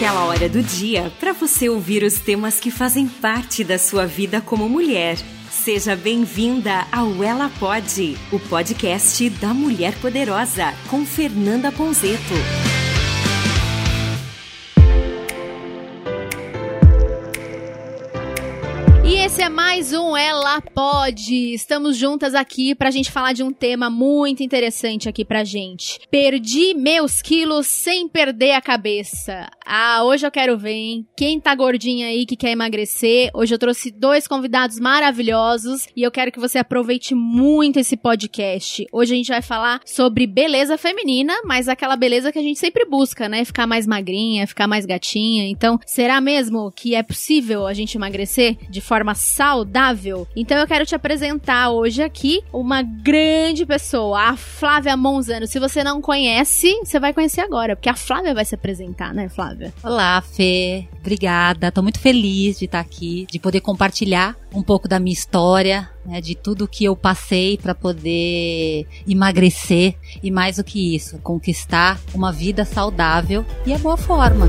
aquela hora do dia para você ouvir os temas que fazem parte da sua vida como mulher. Seja bem-vinda ao Ela Pode, o podcast da Mulher Poderosa, com Fernanda Ponzeto. Esse é mais um Ela Pode. Estamos juntas aqui pra gente falar de um tema muito interessante aqui pra gente. Perdi meus quilos sem perder a cabeça. Ah, hoje eu quero ver, hein? Quem tá gordinha aí que quer emagrecer, hoje eu trouxe dois convidados maravilhosos e eu quero que você aproveite muito esse podcast. Hoje a gente vai falar sobre beleza feminina, mas aquela beleza que a gente sempre busca, né? Ficar mais magrinha, ficar mais gatinha. Então, será mesmo que é possível a gente emagrecer de forma. Então eu quero te apresentar hoje aqui uma grande pessoa, a Flávia Monzano. Se você não conhece, você vai conhecer agora, porque a Flávia vai se apresentar, né, Flávia? Olá, Fê. Obrigada. Tô muito feliz de estar aqui, de poder compartilhar um pouco da minha história, né, de tudo que eu passei para poder emagrecer e mais do que isso, conquistar uma vida saudável e a boa forma.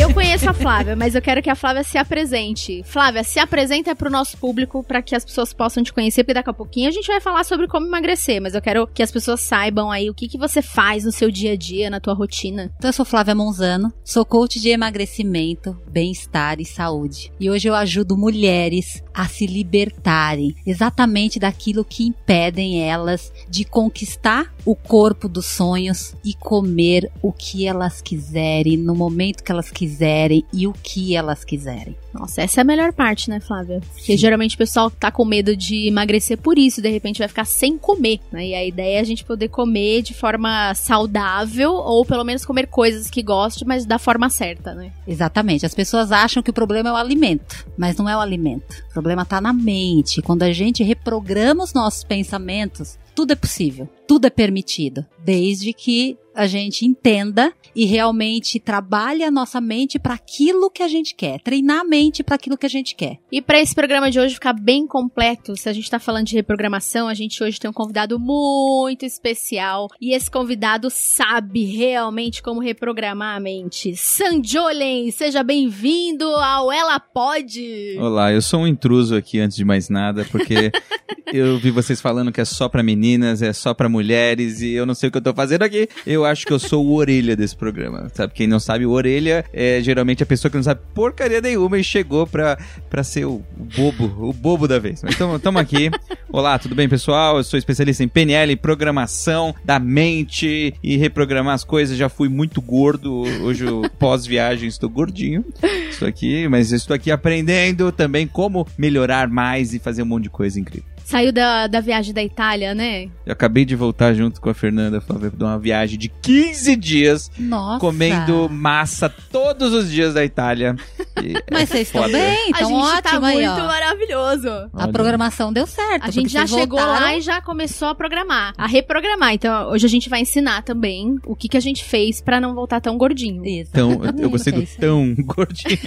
Eu conheço a Flávia, mas eu quero que a Flávia se apresente. Flávia, se apresenta pro nosso público para que as pessoas possam te conhecer, porque daqui a pouquinho a gente vai falar sobre como emagrecer, mas eu quero que as pessoas saibam aí o que, que você faz no seu dia a dia, na tua rotina. Então, eu sou Flávia Monzano, sou coach de emagrecimento, bem-estar e saúde. E hoje eu ajudo mulheres a se libertarem exatamente daquilo que impedem elas de conquistar o corpo dos sonhos e comer o que elas quiserem no momento que elas quiserem e o que elas quiserem. Nossa, essa é a melhor parte, né, Flávia? Porque geralmente o pessoal tá com medo de emagrecer por isso, de repente vai ficar sem comer, né? E a ideia é a gente poder comer de forma saudável ou pelo menos comer coisas que goste, mas da forma certa, né? Exatamente. As pessoas acham que o problema é o alimento, mas não é o alimento. O problema tá na mente. Quando a gente reprograma os nossos pensamentos, tudo é possível, tudo é permitido, desde que a gente entenda e realmente trabalhe a nossa mente para aquilo que a gente quer, treinar a mente para aquilo que a gente quer. E para esse programa de hoje ficar bem completo, se a gente está falando de reprogramação, a gente hoje tem um convidado muito especial e esse convidado sabe realmente como reprogramar a mente. Sanjolen, seja bem-vindo ao Ela Pode. Olá, eu sou um intruso aqui antes de mais nada, porque eu vi vocês falando que é só para meninas, é só para mulheres e eu não sei o que eu tô fazendo aqui. Eu acho que eu sou o orelha desse programa. Sabe? Quem não sabe, o orelha é geralmente a pessoa que não sabe porcaria nenhuma e chegou pra, pra ser o, bobo, o bobo da vez. Mas estamos aqui. Olá, tudo bem, pessoal? Eu sou especialista em PNL, programação da mente e reprogramar as coisas. Já fui muito gordo. Hoje, pós-viagem, estou gordinho. Estou aqui, mas estou aqui aprendendo também como melhorar mais e fazer um monte de coisa incrível saiu da, da viagem da Itália, né? Eu acabei de voltar junto com a Fernanda, Flávia, de uma viagem de 15 dias. Nossa. Comendo massa todos os dias da Itália. Mas é vocês estão bem, então a gente ótimo tá aí, muito ó. maravilhoso. A programação deu certo. A gente já chegou voltaram. lá e já começou a programar, a reprogramar. Então, hoje a gente vai ensinar também o que, que a gente fez pra não voltar tão gordinho. Então, eu gostei do tão gordinho.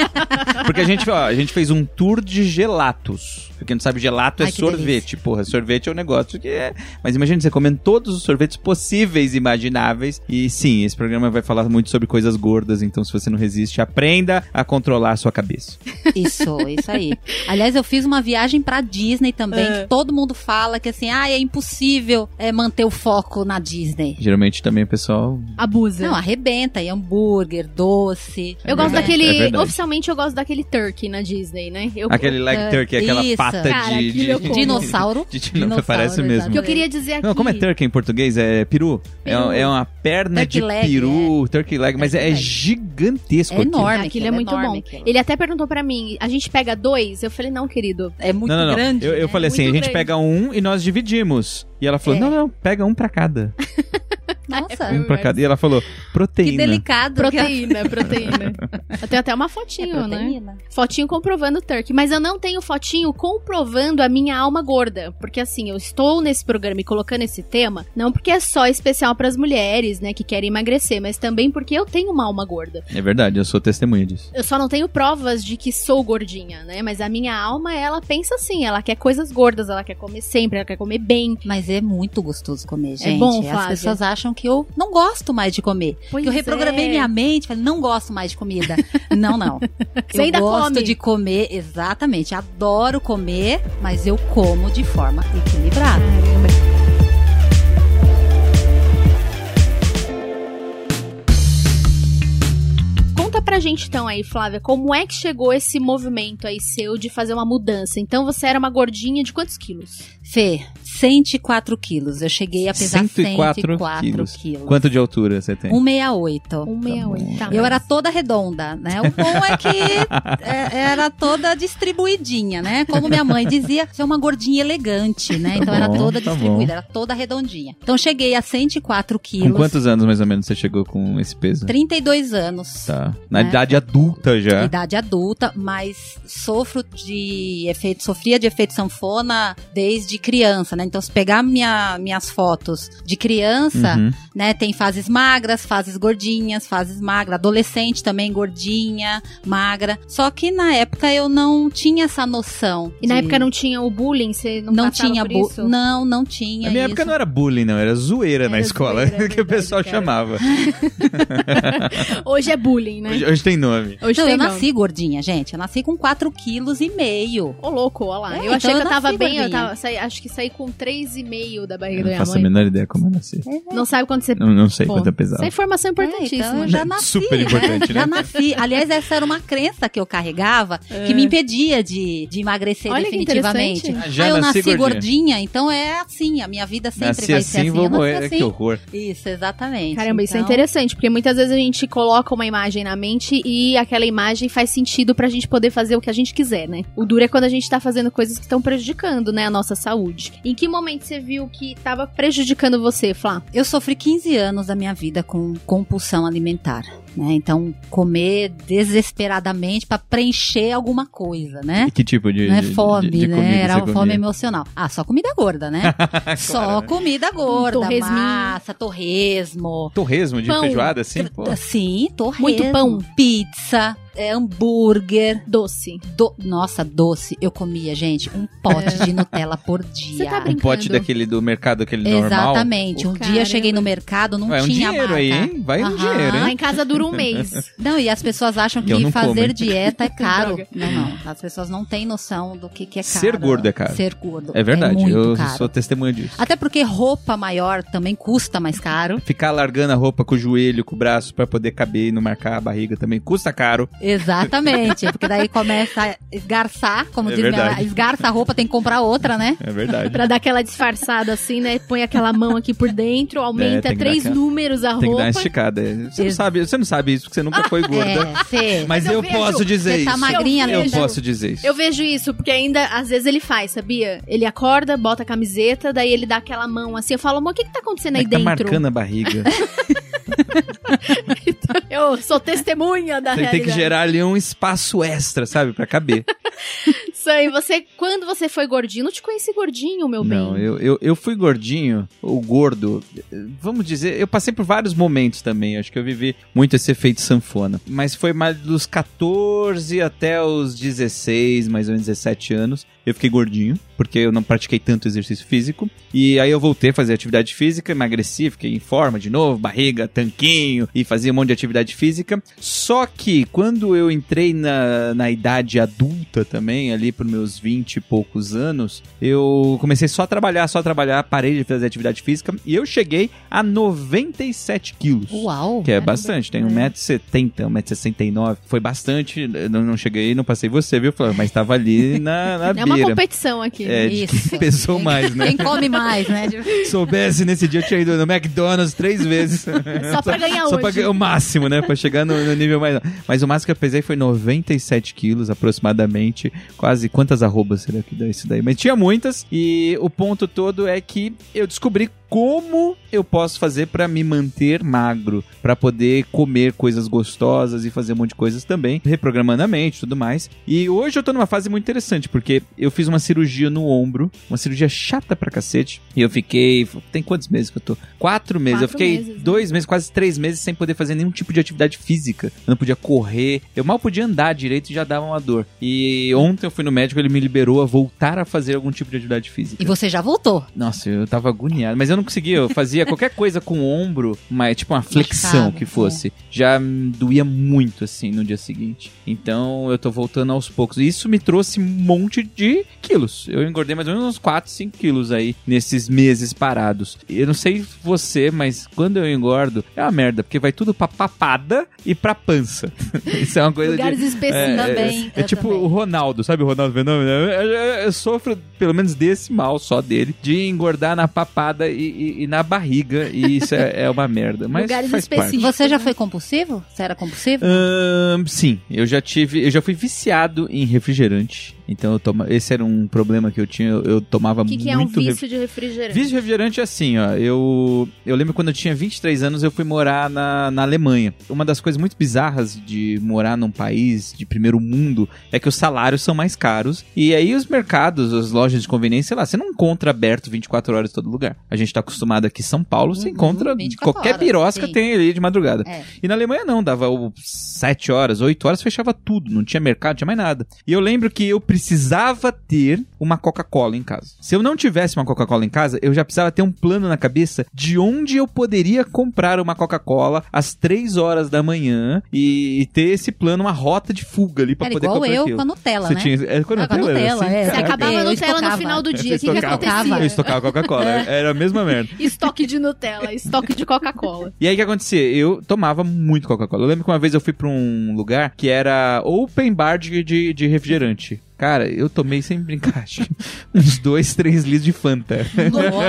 Porque a gente, ó, a gente fez um tour de gelatos. Pra quem não sabe, gelato é Ai, que sorvete. delícia. Porra, sorvete é um negócio que é. Mas imagina você comendo todos os sorvetes possíveis e imagináveis. E sim, esse programa vai falar muito sobre coisas gordas. Então, se você não resiste, aprenda a controlar a sua cabeça. Isso, isso aí. Aliás, eu fiz uma viagem pra Disney também, É. que todo mundo fala que assim, ah, é impossível é, manter o foco na Disney. Geralmente também o pessoal. Abusa. Não, arrebenta, e hambúrguer, doce. eu gosto verdade, daquele. é oficialmente eu gosto daquele turkey na Disney, né? Eu, Aquele leg É, turkey, aquela isso. Pata Cara, de. de- como. Dinossauro. de- de- Dinossauro, parece mesmo. exato. O que eu queria dizer aqui. Não, como é turkey em português? É peru. É, Peru. é uma perna Turkey de leg, peru, turkey leg, mas Turkey é leg. gigantesco É aquilo. enorme. Aquilo é aquilo, muito bom. aquilo. Ele até perguntou pra mim: a gente pega dois? Eu falei, não, querido. É muito não, não, não. grande. Eu, eu né? falei assim, a gente grande. pega um e nós dividimos. E ela falou, É. não, não, pega um pra cada. Nossa, Um pra cada. E ela falou, que proteína. delicado. Proteína, proteína. Eu tenho até uma É fotinho, né? proteína. Fotinho comprovando o turkey. Mas eu não tenho fotinho comprovando a minha alma gorda. Porque assim, eu estou nesse programa e colocando esse tema, não porque é só especial pras mulheres, né, que querem emagrecer, mas também porque eu tenho uma alma gorda. É verdade, eu sou testemunha disso. Eu só não tenho provas de que sou gordinha, né? Mas a minha alma, ela pensa assim, ela quer coisas gordas, ela quer comer sempre, ela quer comer bem. Mas é muito gostoso comer, gente. bom, As Flávia. pessoas acham que eu não gosto mais de comer. Pois que eu reprogramei é. minha mente, falei, não gosto mais de comida. não, não. Você eu ainda gosto come. de comer, exatamente. Adoro comer, mas eu como de forma equilibrada. Conta pra gente então aí, Flávia, como é que chegou esse movimento aí seu de fazer uma mudança? Então você era uma gordinha de quantos quilos? Fê, 104 quilos. Eu cheguei a pesar 104 104 quilos. quilos. Quanto de altura você tem? 168. 168. Tá, Eu mas- era toda redonda, né? O bom é que é, era toda distribuidinha, né? Como minha mãe dizia, você é uma gordinha elegante, né? Tá Então era bom, toda tá distribuída, era toda redondinha. Então cheguei a 104 Com quilos. quantos anos mais ou menos você chegou com esse peso? 32 anos. Tá. Na É. idade adulta já. Idade adulta, mas sofro de efeito, sofria de efeito sanfona desde criança, né? Então, se pegar minha, minhas fotos de criança, Uhum. né? Tem fases magras, fases gordinhas, fases magras, adolescente também gordinha, magra. Só que na época eu não tinha essa noção. E na de- época não tinha o bullying? Você não, não tinha por bu- isso? não, não tinha Na minha isso. época não era bullying, não, era zoeira na Era escola, zoeira, que o pessoal cara. chamava. Hoje é bullying, né? Hoje, hoje tem nome. Hoje Não, tem eu nome. nasci gordinha, gente. Eu nasci com 4 quilos e meio. Ô, louco, olha lá. É, eu então achei eu que eu tava bem, eu gordinha. tava, saí- acho que saí com 3,5 da barriga Eu da não minha faço a mãe. menor ideia como eu nasci. Não sabe quando você... Não, não sei Pô, quanto eu pesava. Essa informação é É, importantíssima. então eu já nasci, Super né? importante, né? Já nasci. Aliás, essa era uma crença que eu carregava que me impedia de, de emagrecer É. Olha definitivamente. interessante. Ah, já ah, eu nasci gordinha. gordinha. então é assim, a minha vida sempre Nasci vai ser assim, assim. vou eu nasci morrer. assim. Que horror. Isso, exatamente. Caramba, isso é Então, interessante, porque muitas vezes a gente coloca uma imagem na mente e aquela imagem faz sentido pra gente poder fazer o que a gente quiser, né? O duro é quando a gente tá fazendo coisas que estão prejudicando, né, a nossa saúde. Em que momento você viu que tava prejudicando você, Flá? Eu sofri 15 anos da minha vida com compulsão alimentar. Né? Então, comer desesperadamente pra preencher alguma coisa, né? E que tipo de, Não é de- fome, de, de né? comida Era uma fome emocional. Ah, só comida gorda, né? Só comida gorda, torresminho. massa, torresmo. Torresmo de Pão. feijoada, assim? Pô. Sim, torresmo. Muito pão. Pizza, é, hambúrguer. Doce. do- Nossa, doce. Eu comia, gente, um pote de Nutella por dia. Você tá Um brincando? pote daquele do mercado, aquele normal. Exatamente. Um Caramba. dia eu cheguei no mercado, não Vai um tinha dinheiro marca. aí, hein? Vai um Aham. dinheiro, Lá hein? em casa dura um mês. Não, e as pessoas acham que como, fazer hein? dieta é caro. Não, não. As pessoas não têm noção do que, que é caro. Ser gordo é caro. Ser gordo. É verdade, muito eu caro. sou testemunha disso. Até porque roupa maior também custa mais caro. Ficar largando a roupa com o joelho, com o braço pra poder caber e não marcar a barriga também custa caro. Exatamente. Porque daí começa a esgarçar, como É diz minha verdade. mãe, esgarça a roupa, tem que comprar outra, né? É verdade. Pra dar aquela disfarçada assim, né? Põe aquela mão aqui por dentro, aumenta É, tem que dar três aquela- números a Tem que dar uma roupa. esticada. Você não sabe, você não sabe isso, porque você nunca foi gorda. É, Fê. Mas, Mas eu eu, vejo- posso dizer você tá isso. magrinha, eu vejo- posso dizer isso. Eu vejo isso, porque ainda às vezes ele faz, sabia? Ele acorda, bota a camiseta, daí ele dá aquela mão assim. Eu falo, amor, o que que tá acontecendo Como é aí que tá dentro? marcando a barriga. Eu sou testemunha da Você realidade. tem que gerar ali um espaço extra, sabe? Pra caber. Isso aí, você, quando você foi gordinho, não te conheci gordinho, meu bem. Não, eu, eu, eu fui gordinho, ou gordo. Vamos dizer, eu passei por vários momentos também. Acho que eu vivi muito esse efeito sanfona. Mas foi mais dos 14 até os 16, mais ou menos 17 anos. Eu fiquei gordinho, porque eu não pratiquei tanto exercício físico. E aí eu voltei a fazer atividade física, emagreci, fiquei em forma de novo, barriga, tanquinho, e fazia um monte de atividade física. Só que quando eu entrei na, na idade adulta também, ali por meus 20 e poucos anos, eu comecei só a trabalhar, só a trabalhar, parei de fazer atividade física, e eu cheguei a 97 quilos. Uau. Que é caramba. bastante, tem 1,70m, 1,69m. Foi bastante, não, não cheguei, não passei você, viu, Flávio? Mas tava ali na, na É uma competição aqui. É, Isso. quem pesou mais, né? Quem come mais, né? Soubesse nesse dia, eu tinha ido no McDonald's três vezes. Só pra ganhar Só hoje. pra ganhar o máximo, né? Pra chegar no, no nível mais. Mas o máximo que eu pesei foi 97 quilos, aproximadamente. Quase quantas arrobas será que dá isso daí? Mas tinha muitas. E o ponto todo é que eu descobri como eu posso fazer pra me manter magro, Pra poder comer coisas gostosas e fazer um monte de coisas também, reprogramando a mente e tudo mais. E hoje eu tô numa fase muito interessante, porque eu fiz uma cirurgia no ombro, uma cirurgia chata pra cacete, e eu fiquei, tem quantos meses que eu tô? Quatro meses, eu Quatro fiquei meses, né? dois meses, quase três meses sem poder fazer nenhum tipo de atividade física. Eu não podia correr, eu mal podia andar direito e já dava uma dor. E ontem eu fui no médico, ele me liberou a voltar a fazer algum tipo de atividade física. E você já voltou. Nossa, eu tava agoniado. Mas eu eu não conseguia. Eu fazia qualquer coisa com o ombro, mas tipo uma flexão que fosse. Já hum, doía muito assim no dia seguinte. Então eu tô voltando aos poucos. E isso me trouxe um monte de quilos. Eu engordei mais ou menos uns 4, 5 quilos aí nesses meses parados. Eu não sei você, mas quando eu engordo é uma merda, porque vai tudo pra papada e pra pança. isso é uma coisa Lugares de. específicos. É, também, é, é tipo também. o Ronaldo, sabe o Ronaldo Fenômeno? Eu, eu- eu- eu sofro, pelo menos desse mal só dele, de engordar na papada e, e- e na barriga, e isso é, é uma merda. Mas Lugares faz parte. específicos. Você já foi compulsivo? Você era compulsivo? Ahn, sim, eu já tive, eu já fui viciado em refrigerante. Então eu toma, esse era um problema que eu tinha, eu, eu tomava O que, que é um muito vício de refrigerante? Vício de refrigerante é assim, ó. Eu, eu lembro quando eu tinha 23 anos, eu fui morar na, na Alemanha. Uma das coisas muito bizarras de morar num país de primeiro mundo é que os salários são mais caros. E aí os mercados, as lojas de conveniência, sei lá, você não encontra aberto 24 horas em todo lugar. A gente tá acostumado aqui em São Paulo, você Uhum, encontra 24 qualquer horas, pirosca sim. tem ali de madrugada. É. E na Alemanha não, dava o 7 horas, 8 horas, fechava tudo, não tinha mercado, não tinha mais nada. E eu lembro que eu precisava ter uma Coca-Cola em casa. Se eu não tivesse uma Coca-Cola em casa, eu já precisava ter um plano na cabeça de onde eu poderia comprar uma Coca-Cola às 3 horas da manhã e, e ter esse plano, uma rota de fuga ali pra Era poder igual comprar eu aquilo. com a Nutella, Você né? tinha, é, com a com a Nutella, Nutella, assim? é. Você acabava a Nutella no final do dia. O que, que acontecia? Eu estocava Coca-Cola, era a mesma merda. Estoque de Nutella, estoque de Coca-Cola. E aí o que acontecia? Eu tomava muito Coca-Cola. Eu lembro que uma vez eu fui pra um lugar que era open bar de, de, de refrigerante. Cara, eu tomei sem brincar, uns dois, três litros de Fanta.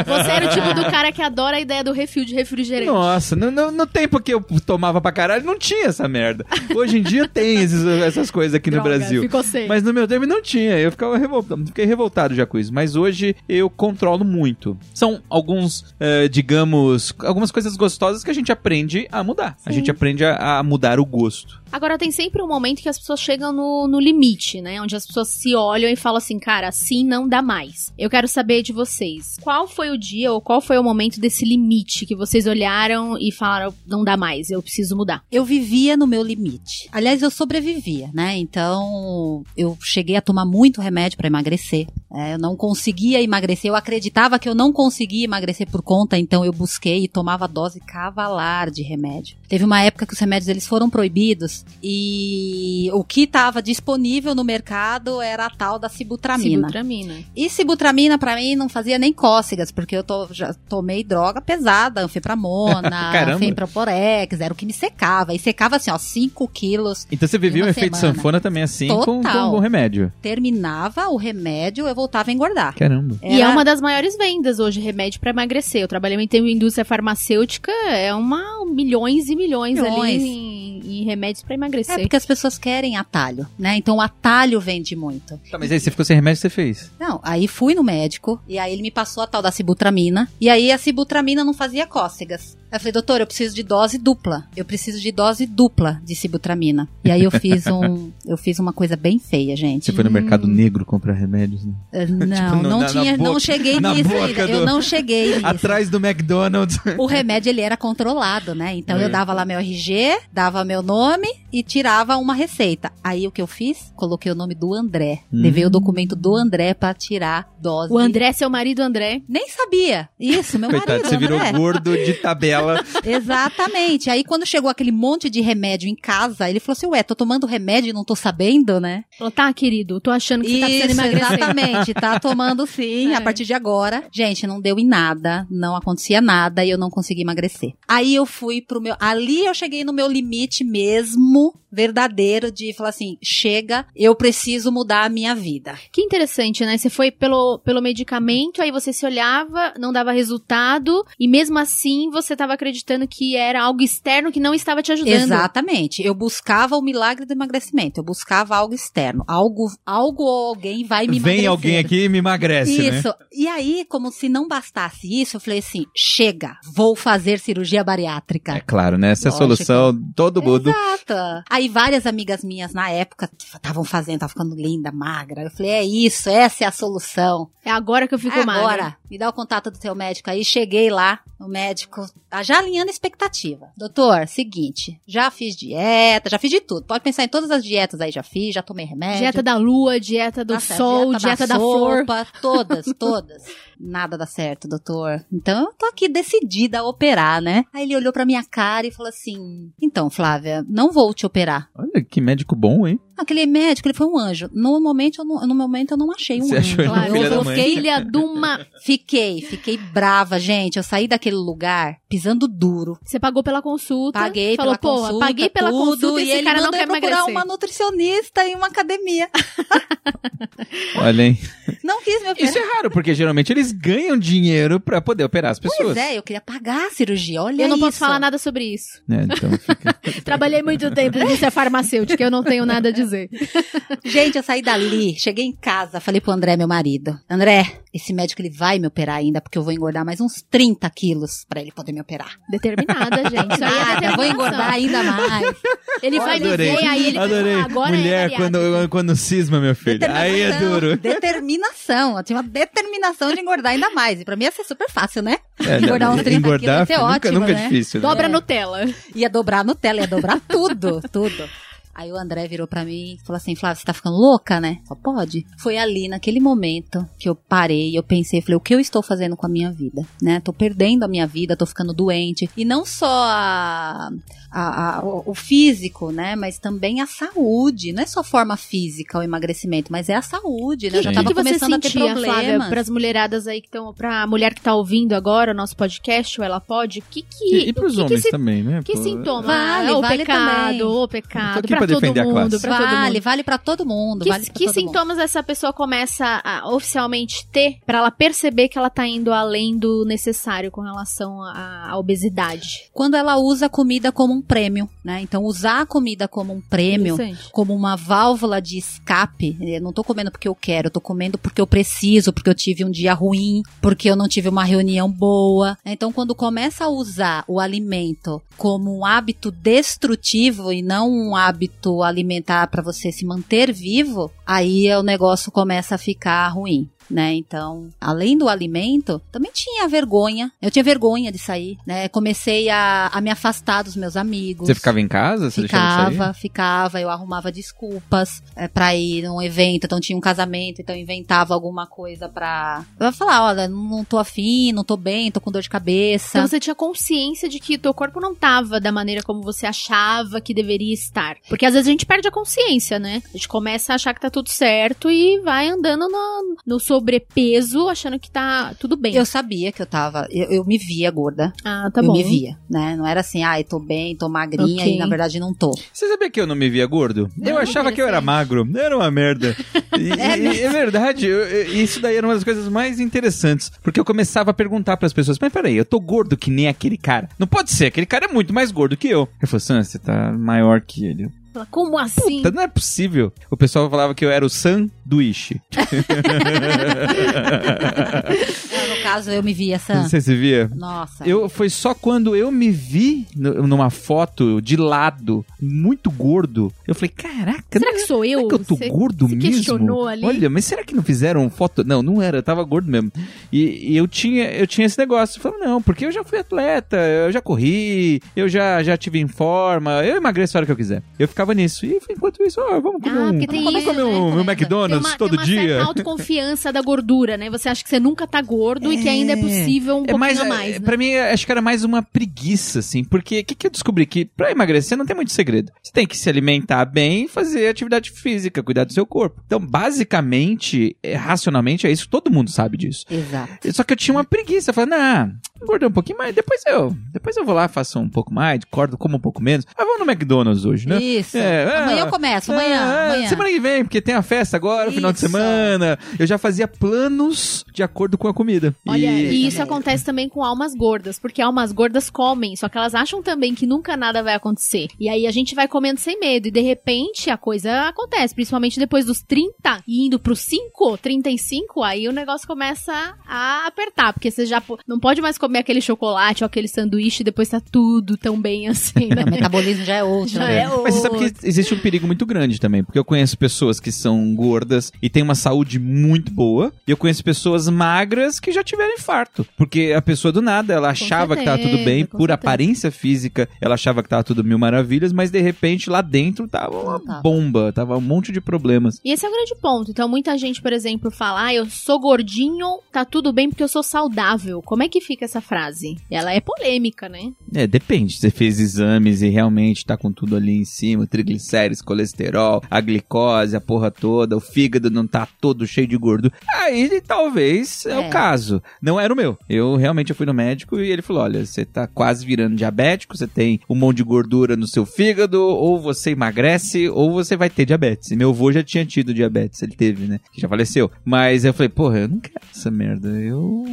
Você era o tipo do cara que adora a ideia do refil de refrigerante. Nossa, no, no, no tempo que eu tomava pra caralho, não tinha essa merda. Hoje em dia tem esses- essas coisas aqui no Droga, Brasil. Ficou sem. Mas no meu tempo não tinha, eu ficava revoltado, fiquei revoltado já com isso. Mas hoje eu controlo muito. São alguns, eh, digamos, algumas coisas gostosas que a gente aprende a mudar. A gente aprende a, a mudar o gosto. Agora tem sempre um momento que as pessoas chegam no, no limite, né? Onde as pessoas se olham e falam assim, cara, assim não dá mais. Eu quero saber de vocês. Qual foi o dia ou qual foi o momento desse limite que vocês olharam e falaram, não dá mais, eu preciso mudar? Eu vivia no meu limite. Aliás, eu sobrevivia, né? Então, eu cheguei a tomar muito remédio pra emagrecer. É, eu não conseguia emagrecer. Eu acreditava que eu não conseguia emagrecer por conta, então eu busquei e tomava dose cavalar de remédio. Teve uma época que os remédios eles foram proibidos e o que estava disponível no mercado era a tal da sibutramina. Sibutramina. E sibutramina pra mim não fazia nem cócegas, porque eu to- já tomei droga pesada, anfipramona, Caramba. fenproporex, era o que me secava. E secava assim, ó, 5 quilos. Então você vivia uma efeito sanfona também assim com, com, Total. com remédio. Terminava o remédio, eu voltava a engordar. Caramba. E é Era- uma das maiores vendas hoje, remédio pra emagrecer. Eu trabalhei em indústria farmacêutica, é uma milhões e milhões, Milhões. ali em, em remédios pra É emagrecer. porque as pessoas querem atalho, né? Então o atalho vende muito. Tá, mas aí você ficou sem remédio, você fez. Não, aí fui no médico e aí ele me passou a tal da sibutramina. E aí a sibutramina não fazia cócegas. Eu falei, doutor, eu preciso de dose dupla. Eu preciso de dose dupla de sibutramina. E aí eu fiz um, eu fiz uma coisa bem feia, gente. Você foi no mercado negro comprar remédios, né? Eh, Não, Tipo, no- não na- na tinha, não cheguei nisso ainda. do- Eu não cheguei nisso. Atrás do McDonald's. O remédio ele era controlado, né? Então É. eu dava lá meu RG, dava meu nome e tirava uma receita. Aí o que eu fiz? Coloquei o nome do André. Hum. Levei o documento do André pra tirar dose. O André, seu marido André. Nem sabia. Isso, meu Coitado, marido, você virou André. gordo de tabela. Exatamente. Aí quando chegou aquele monte de remédio em casa, ele falou assim: Ué, tô tomando remédio e não tô sabendo, né? Falou, tá, querido, tô achando que você tá precisando Isso, emagrecer. exatamente. Tá tomando sim, É. a partir de agora. Gente, não deu em nada, não acontecia nada e eu não consegui emagrecer. Aí eu fui pro meu. Ali eu cheguei no meu limite mesmo, verdadeiro, de falar assim: chega, eu preciso mudar a minha vida. Que interessante, né? Você foi pelo, pelo medicamento, aí você se olhava, não dava resultado, e mesmo assim você tava acreditando que era algo externo que não estava te ajudando. Exatamente. Eu buscava o milagre do emagrecimento. Eu buscava algo externo. Algo, algo ou alguém vai me Vem emagrecer. alguém aqui e me emagrece, né? Isso. E aí, como se não bastasse isso, eu falei assim: chega, vou fazer cirurgia bariátrica. É claro, né? Essa é a Lógico. solução, todo mundo. Exato. Aí várias amigas minhas na época estavam fazendo, tava ficando linda, magra. Eu falei, é isso, essa é a solução. É agora que eu fico É magra. agora, me dá o contato do seu médico aí. Cheguei lá, o médico tá já alinhando a expectativa. Doutor, seguinte, já fiz dieta, já fiz de tudo. Pode pensar em todas as dietas aí, já fiz, já tomei remédio. Dieta da lua, dieta do Tá certo, sol, dieta, da, flor. sopa, Todas, todas. Nada dá certo, doutor. Então eu tô aqui decidida a operar, né? Aí ele olhou pra minha cara e falou assim: Então, Flávia, não vou te operar. Olha que médico bom, hein? Aquele médico, ele foi um anjo. No momento, eu não, no momento eu não achei um Você anjo. achou um Claro, eu sou filha de uma. Fiquei, fiquei brava, gente. Eu saí daquele lugar pisando duro. Você pagou pela consulta. Paguei falou, pela pô, consulta, paguei pela tudo, consulta e e esse ele cara não quer eu procurar emagrecer. uma nutricionista e uma academia. Olha, hein? Não quis me operar. Isso é raro, porque geralmente eles ganham dinheiro pra poder operar as pessoas. Pois é, eu queria pagar a cirurgia. Olha Eu não posso isso. falar nada sobre isso. É, então fica... Trabalhei muito tempo nisso, é farmacêutica, eu não tenho nada a dizer. Gente, eu saí dali, cheguei em casa, falei pro André, meu marido. André, esse médico ele vai me operar ainda, porque eu vou engordar mais uns 30 quilos pra ele poder me operar. Determinada, gente. É Nada, determinação. vou engordar ainda mais. Ele vai me Adorei, ver, aí ele adorei. vai falar, agora Mulher, é quando, quando cisma, meu filho. Aí é duro. Determinação. Eu tinha uma determinação de engordar ainda mais. E pra mim ia ser super fácil, né? É, engordar uns 30 engordar quilos ia ser nunca, ótimo, nunca é né? difícil. Né? Dobra É. Nutella. Ia dobrar Nutella, ia dobrar tudo, tudo. Aí o André virou pra mim e falou assim, Flávia, você tá ficando louca, né? Só pode. Foi ali, naquele momento, que eu parei, eu pensei, falei, o que eu estou fazendo com a minha vida, né? Tô perdendo a minha vida, tô ficando doente. E não só a, a- a- o o físico, né? Mas também a saúde. Não é só forma física o emagrecimento, mas é a saúde, né? Eu já O tava que, que você começando a ter sentia, Flávia, problemas. pras mulheradas aí que estão, pra mulher que tá ouvindo agora o nosso podcast, ou ela pode, o que que... E, e pros o que homens que se- também, né? Que Pô, sintoma? Vale, o vale pecado, também. o pecado, pra, todo defender a mundo, classe. pra Vale, mundo. vale pra todo mundo. Que, vale pra que todo mundo. sintomas essa pessoa começa a oficialmente ter pra ela perceber que ela tá indo além do necessário com relação à, à obesidade? Quando ela usa a comida como um prêmio, né? Então, usar a comida como um prêmio, como uma válvula de escape. Eu não tô comendo porque eu quero, eu tô comendo porque eu preciso, porque eu tive um dia ruim, porque eu não tive uma reunião boa. Então, quando começa a usar o alimento como um hábito destrutivo e não um hábito alimentar para você se manter vivo, aí o negócio começa a ficar ruim. Né? Então, além do alimento, também tinha vergonha. Eu tinha vergonha de sair, né? Comecei a, a me afastar dos meus amigos. Você ficava em casa? Você deixava de sair? Ficava, ficava, eu arrumava desculpas é, pra ir num evento, então tinha um casamento, então eu inventava alguma coisa pra. Eu ia falar, olha, não tô afim, não tô bem, tô com dor de cabeça. Então você tinha consciência de que o teu corpo não tava da maneira como você achava que deveria estar. Porque às vezes a gente perde a consciência, né? A gente começa a achar que tá tudo certo e vai andando no, no sobrepeso, achando que tá tudo bem. Eu sabia que eu tava, eu, eu me via gorda. Ah, tá eu bom. me via, né? Não era assim, ai, tô bem, tô magrinha Ok. e na verdade não tô. Você sabia que eu não me via gordo? eu Não, achava que eu era magro. Era uma merda. E, É e- é verdade. eu- eu- isso daí era uma das coisas mais interessantes. Porque eu começava a perguntar pras pessoas: Mas peraí, eu tô gordo que nem aquele cara. Não pode ser, aquele cara é muito mais gordo que eu. Eu falei, Sam, você tá maior que ele. Como assim? Puta, não é possível. O pessoal falava que eu era o sanduíche. Ah, caso, eu me via essa. Você se via? Nossa. Eu, foi só quando eu me vi numa foto de lado, muito gordo. Eu falei, caraca, Será que sou eu? Será que eu tô Você gordo mesmo? questionou ali? Olha, mas será que não fizeram foto? Não, não era, eu tava gordo mesmo. E, e eu tinha eu tinha esse negócio. Eu falei, não, porque eu já fui atleta, eu já corri, eu já, já tive em forma, eu emagreço a hora que eu quiser. Eu ficava nisso. E enquanto isso, ó, vamos comer Ah, um, vamos isso, comer né? um, Tem McDonald's tem uma, todo tem uma dia. certa autoconfiança da gordura, né? Você acha que você nunca tá gordo e que ainda é possível um É pouquinho mais, a mais, é, né? Pra mim, acho que era mais uma preguiça, assim. Porque o que, que eu descobri? Que pra emagrecer não tem muito segredo. Você tem que se alimentar bem e fazer atividade física, cuidar do seu corpo. Então, basicamente, é, racionalmente, é isso. Todo mundo sabe disso. Exato. Só que eu tinha uma preguiça. Eu falei, nah, engordei um pouquinho mais. Depois eu, depois eu vou lá, faço um pouco mais, corto, como um pouco menos. Mas vamos no McDonald's hoje, né? Isso. É, amanhã é, eu começo, amanhã, é, amanhã. Semana que vem, porque tem a festa agora, final de Isso. semana. Eu já fazia planos de acordo com a comida. Olha, e, E- isso acontece também com almas gordas, porque almas gordas comem, só que elas acham também que nunca nada vai acontecer. E aí a gente vai comendo sem medo, e de repente a coisa acontece, principalmente depois dos 30 e indo pros 5, 35, aí o negócio começa a apertar, porque você já não pode mais comer comer aquele chocolate ou aquele sanduíche e depois tá tudo tão bem assim, né? O metabolismo já é outro. Já né? é outro. Mas você sabe que existe um perigo muito grande também, porque eu conheço pessoas que são gordas e têm uma saúde muito boa, e eu conheço pessoas magras que já tiveram infarto. Porque a pessoa do nada, ela achava que tava tudo certeza, bem, por certeza. aparência física, ela achava que tava tudo mil maravilhas, mas de repente lá dentro tava uma tava. bomba, tava um monte de problemas. E esse é o grande ponto. Então, muita gente, por exemplo, fala: ah, eu sou gordinho, tá tudo bem porque eu sou saudável. Como é que fica essa frase? Ela é polêmica, né? É, depende. Você fez exames e realmente tá com tudo ali em cima, triglicérides, colesterol, a glicose, a porra toda, o fígado não tá todo cheio de gordura. Aí talvez é, É. o caso. Não era o meu. Eu realmente eu fui no médico e ele falou: olha, você tá quase virando diabético, você tem um monte de gordura no seu fígado, ou você emagrece, ou você vai ter diabetes. E meu avô já tinha tido diabetes, ele teve, né? Que já faleceu. Mas eu falei, porra, eu não quero essa merda. Eu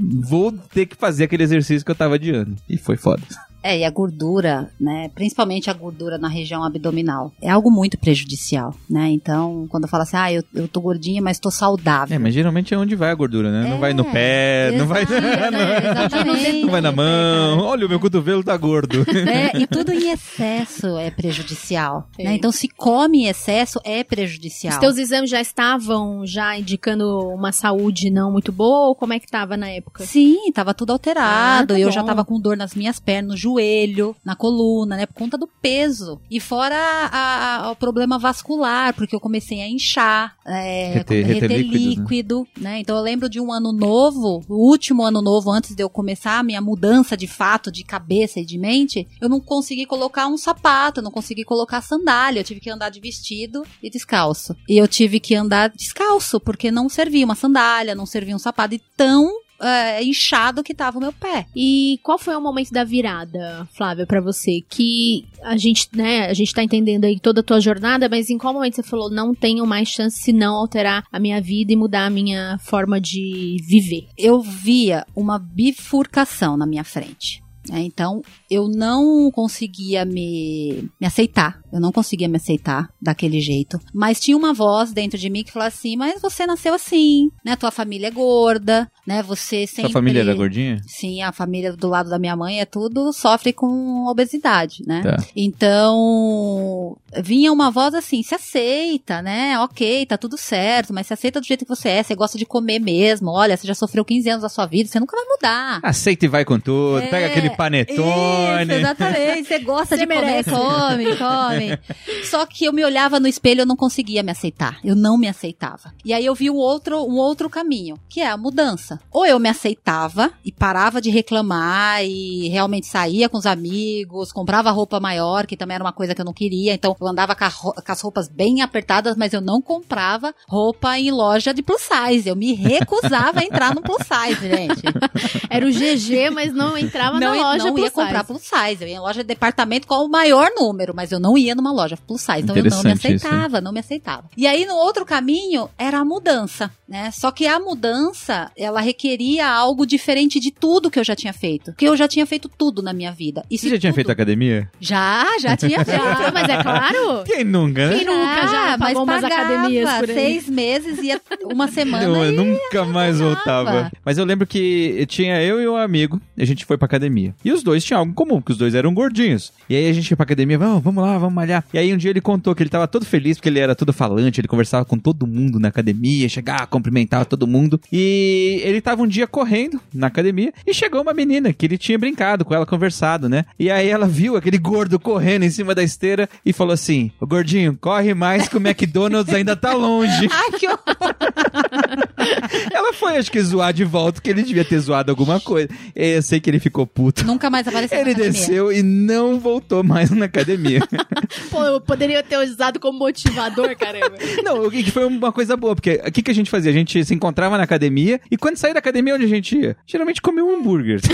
vou ter que fazer aquele exercício que eu tava adiando. E foi foda. É, e a gordura, né, principalmente a gordura na região abdominal, é algo muito prejudicial, né? Então, quando eu falo assim, ah, eu, eu tô gordinha, mas tô saudável. É, mas geralmente é onde vai a gordura, né? não É, vai no pé, não vai, né? Exatamente. não vai na mão. Olha, o meu cotovelo tá gordo. É, e tudo em excesso é prejudicial, né? Então, se come em excesso, é prejudicial. Os teus exames já estavam já indicando uma saúde não muito boa ou como é que tava na época? Sim, tava tudo alterado. Ah, tá eu já bom. tava com dor nas minhas pernas, no joelho, na coluna, né? Por conta do peso. E fora a- a- o problema vascular, porque eu comecei a inchar, é, Reter- reter líquidos, né? líquido, né? Então eu lembro de um ano novo, o último ano novo, antes de eu começar a minha mudança de fato, de cabeça e de mente, eu não consegui colocar um sapato, eu não consegui colocar sandália, eu tive que andar de vestido e descalço. E eu tive que andar descalço, porque não servia uma sandália, não servia um sapato, e tão é, inchado que tava o meu pé. E qual foi o momento da virada, Flávia, pra você? Que a gente, né, a gente tá entendendo aí toda a tua jornada, mas em qual momento você falou, não tenho mais chance se não alterar a minha vida e mudar a minha forma de viver? eu via uma bifurcação na minha frente. Né? Então, eu não conseguia me, me aceitar. Eu não conseguia me aceitar daquele jeito. Mas tinha uma voz dentro de mim que falava assim: Mas você nasceu assim, né? Tua família é gorda, né? Você sempre. Sua família era gordinha? Sim, a família do lado da minha mãe é tudo sofre com obesidade, né? Tá. Então, vinha uma voz assim, se aceita, né? Ok, tá tudo certo, mas se aceita do jeito que você é, você gosta de comer mesmo. Olha, você já sofreu 15 anos da sua vida, você nunca vai mudar. Aceita e vai com tudo, É, pega aquele panetone. Isso, exatamente. Você gosta Você de comer, merece. come, come. Só que eu me olhava no espelho, eu não conseguia me aceitar. Eu não me aceitava. E aí eu vi um outro, um outro caminho, que é a mudança. Ou eu me aceitava e parava de reclamar e realmente saía com os amigos, comprava roupa maior, que também era uma coisa que eu não queria. Então eu andava com, as roupas bem apertadas, mas eu não comprava roupa em loja de plus size. Eu me recusava a entrar no plus size, gente. Era o GG, mas não entrava na não, loja não ia plus size. comprar plus size. Eu ia em loja de departamento com o maior número, mas eu não ia numa loja plus size. Então eu não me Interessante isso, aceitava, não me aceitava. E aí no outro caminho era a mudança, né? Só que a mudança, ela requeria algo diferente de tudo que eu já tinha feito. Porque eu já tinha feito tudo na minha vida. E Você se já tinha tudo- feito academia? Já, já tinha feito. Já, mas é claro. Quem nunca, né? Quem nunca já Ah, mas pagou umas pagava academias por aí? seis meses, ia uma semana Eu, e nunca mais voltava. Mas eu lembro que tinha eu e um amigo, a gente foi pra academia. E os dois tinham algo em comum, que os dois eram gordinhos. E aí a gente ia pra academia, vamos, vamos lá, vamos malhar. E aí um dia ele contou que ele tava todo feliz, porque ele era todo falante, ele conversava com todo mundo na academia, chegava, cumprimentava todo mundo. E ele tava um dia correndo na academia e chegou uma menina que ele tinha brincado com ela, conversado, né? E aí ela viu aquele gordo correndo em cima da esteira e falou assim: "Ô, Gordinho, corre mais que o McDonald's ainda tá longe. Ai, que horror. Ela foi, acho que, zoar de volta, que ele devia ter zoado alguma coisa. Eu sei que ele ficou puto. Nunca mais apareceu Ele na academia. desceu e não voltou mais na academia. Pô, eu poderia ter usado como motivador, caramba. não, o que foi uma coisa boa, porque o que, que a gente fazia? A gente se encontrava na academia e quando saía da academia, onde a gente ia? Geralmente comia um hambúrguer.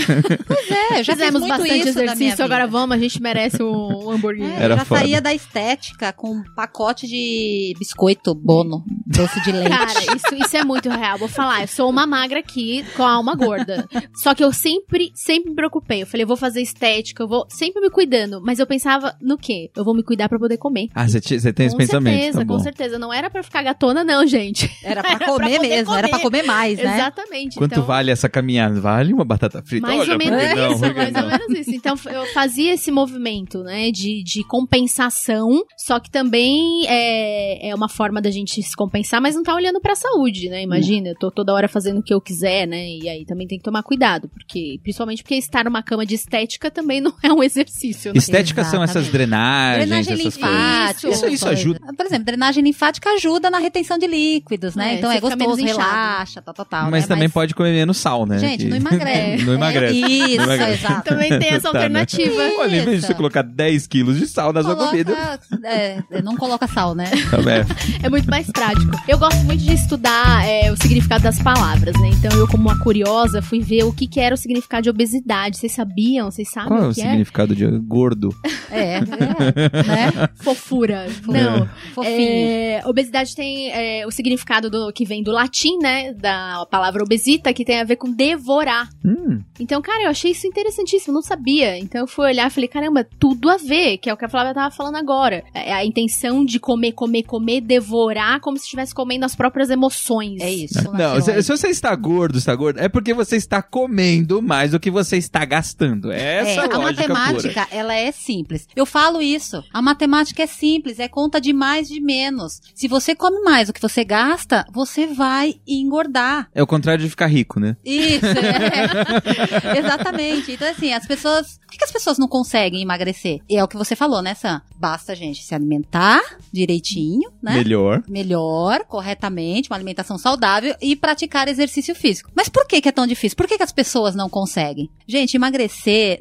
Pois é, já Fizemos bastante exercício, agora vamos, a gente merece um, um hambúrguer. É, Era já foda. saía da estética com um pacote de biscoito bono. doce de leite. Cara, isso, isso é muito real. Vou falar, eu sou uma magra aqui com a alma gorda. Só que eu sempre, sempre me preocupei. Eu falei, eu vou fazer estética, eu vou sempre me cuidando. Mas eu pensava no quê? Eu vou me cuidar pra poder comer. Ah, você, te- você tem esse com pensamento, certeza, tá com certeza. Não era pra ficar gatona, não, gente. Era pra Era pra comer poder mesmo, era pra comer. comer mais, né? Exatamente. Quanto então, vale essa caminhada? Vale uma batata frita? Mais Olha, ou menos não? isso, mais não? ou menos isso. Então eu fazia esse movimento, né, de, de compensação, só que também é, é uma forma da gente se compensar, mas não tá olhando pra saúde, né? Imagina, eu tô toda hora fazendo o que eu quiser, né? E aí também tem que tomar cuidado, porque principalmente porque estar numa cama de estética também não é um exercício, né? Estética são essas drenagens, Drenagem essas linfática. coisas. Isso, isso ajuda. Por exemplo, drenagem linfática ajuda na retenção de líquidos, né? É, então é gostoso, relaxa, tal, tal, tal. Mas né? também pode comer menos sal, né? Gente, Que- não emagrece. não emagrece. É, isso, Não emagrece. exato. Também tem essa Tá, né? alternativa. Olha, em vez de você colocar 10 quilos de sal na sua Coloca- comida. é, não coloca sal, né? Tá. É muito mais prático. Eu gosto muito de estudar é, o significado das palavras, né? Então eu, como uma curiosa, fui ver o que, que era o significado de obesidade. Vocês sabiam? Vocês sabem Qual é o o que significado de gordo? É, é, né? é? Fofura. Não. É, obesidade tem é, o significado do, que vem do latim, né? Da palavra obesita, que tem a ver com devorar. Hum, Então, cara, eu achei isso interessantíssimo, não sabia. Então eu fui olhar e falei, caramba, tudo a ver, que é o que a Flávia tava falando agora. É a intenção de comer, comer, comer, devorar, como se estivesse comendo as próprias emoções. É isso. Não, nasceu se, se você está gordo, está gordo, é porque você está comendo mais do que você está gastando. É essa É, a matemática, pura. ela é simples. Eu falo isso. A matemática é simples, é conta de mais de menos. Se você come mais do que você gasta, você vai engordar. É o contrário de ficar rico, né? Isso, é. Exatamente. Então, assim, as pessoas. Por que as pessoas não conseguem emagrecer? E é o que você falou, né, Sam? Basta gente se alimentar direitinho, né? Melhor. melhor, corretamente, uma alimentação saudável e praticar exercício físico. Mas por que, que é tão difícil? Por que, que as pessoas não conseguem? Gente, emagrecer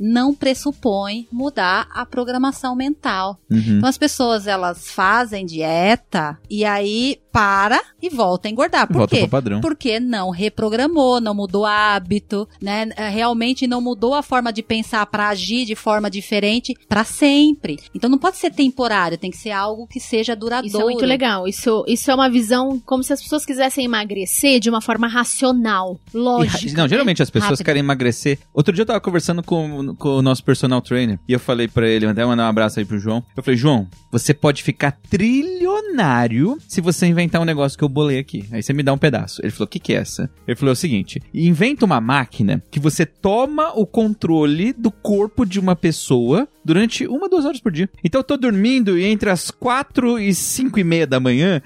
não pressupõe mudar a programação mental. Uhum. Então as pessoas elas fazem dieta e aí para e volta a engordar. Por Volta quê? pro padrão. Porque não reprogramou, não mudou hábito, né? É, Realmente não mudou a forma de pensar para agir de forma diferente para sempre. Então não pode ser temporário, tem que ser algo que seja duradouro. Isso é muito legal. Isso, isso é uma visão como se as pessoas quisessem emagrecer de uma forma racional, E lógica. ra- não, geralmente as pessoas Rápido. querem emagrecer. Outro dia eu tava conversando com, com o nosso personal trainer e eu falei pra ele, até mandar um abraço aí pro João. Eu falei, João, você pode ficar trilionário se você inventar um negócio que eu bolei aqui. Aí você me dá um pedaço. Ele falou, o que que é essa? Ele falou o seguinte, inventa uma máquina que você toma o controle do corpo de uma pessoa durante uma, duas horas por dia. Então eu tô dormindo e entre as quatro e cinco e meia da manhã,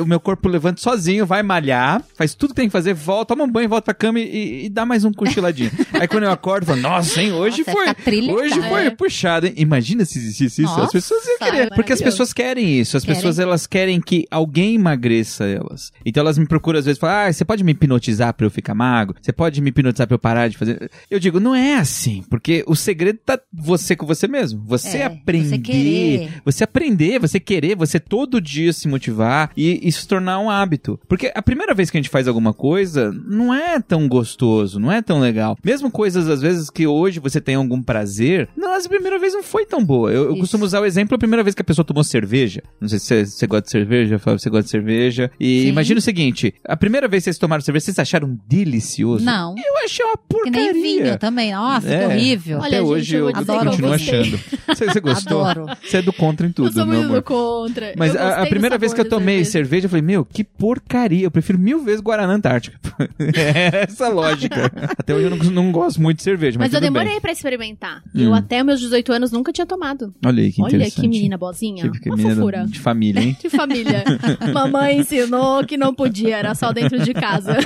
o meu corpo levanta sozinho, vai malhar, faz tudo que tem que fazer, volta, toma um banho, volta pra cama e, e dá mais um cochiladinho. Aí quando eu acordo, eu falo, nossa, hein, hoje Nossa, foi. Hoje foi É. puxado, hein? Imagina se existisse isso. As Nossa, pessoas iam é querer. Porque as pessoas querem isso. As Querem. pessoas, elas querem que alguém emagreça elas. Então elas me procuram às vezes e falam, ah, você pode me hipnotizar pra eu ficar magro? Você pode me hipnotizar pra eu parar de fazer? Eu digo, não é assim. Porque o segredo tá você com você mesmo. Você É, aprender. você querer. Você aprender, você querer, você todo dia se motivar e isso se tornar um hábito. Porque a primeira vez que a gente faz alguma coisa, não é tão gostoso, não é tão legal. Mesmo coisas, às vezes, que hoje você tem algum prazer, não, a primeira vez não foi tão boa. Eu, eu costumo usar o exemplo a primeira vez que a pessoa tomou cerveja. Não sei se você, você gosta de cerveja, Flávio, você gosta de cerveja. E Sim. imagina o seguinte, a primeira vez que vocês tomaram cerveja, vocês acharam delicioso? Não. Eu achei uma Que porcaria. nem vinho também. Nossa, É. que horrível. Olha, Até gente, hoje eu eu, que eu continuo achando. Você, você gostou? Adoro. Você é do contra em Eu tudo, sou meu muito amor. do contra. Mas Eu a, a primeira vez que eu tomei cerveja. cerveja, eu falei, meu, que porcaria. Eu prefiro mil vezes Guaraná Antártica. é essa a lógica. Até hoje eu não, não gosto muito de cerveja, mas, Mas eu demorei bem. pra experimentar. Hum. Eu até meus 18 anos nunca tinha tomado. Olha aí, que Olha interessante. que menina bozinha. Que, que Uma menina fofura. de família, hein? De família. Mamãe ensinou que não podia, era só dentro de casa.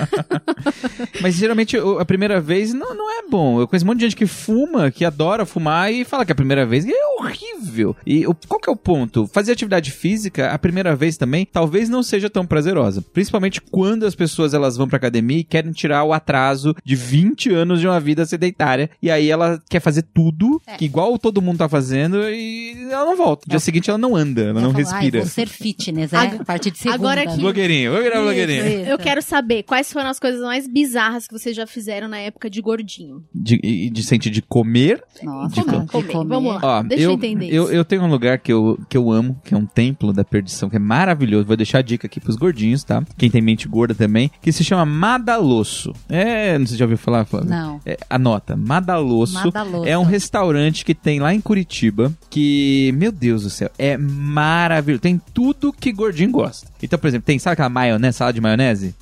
Mas geralmente a primeira vez não, não é bom. Eu conheço um monte de gente que fuma, que adora fumar e fala que a primeira vez é horrível. E qual que é o ponto? Fazer atividade física a primeira vez também talvez não seja tão prazerosa. Principalmente quando as pessoas elas vão pra academia e querem tirar o atraso de 20 anos de uma vida sedentária. E aí ela quer fazer tudo, É. que igual todo mundo tá fazendo, e ela não volta. Dia seguinte ela não anda, ela não respira. Ai, vou ser fitness, é? A partir de segunda. Agora que- Blogueirinho, vou virar blogueirinho. isso. Eu quero saber quais foram as coisas mais bizarras que vocês já fizeram na época de gordinho. De, e- de sentir de comer Nossa, De de comer, comer. Vamos lá. Ó, Deixa eu, em tendência. eu, eu tenho um lugar que eu, que eu amo, que é um templo da perdição, que é maravilhoso. Vou deixar a dica aqui pros gordinhos, tá? Quem tem mente gorda também, que se chama Madalosso. É, não sei se já ouviu falar, Flávio? Não. É, anota, Madalosso, Madalosso. é um restaurante que tem lá em Curitiba, que, meu Deus do céu, é maravilhoso. Tem tudo que gordinho gosta. Então, por exemplo, tem, sabe aquela maionese, salada de maionese?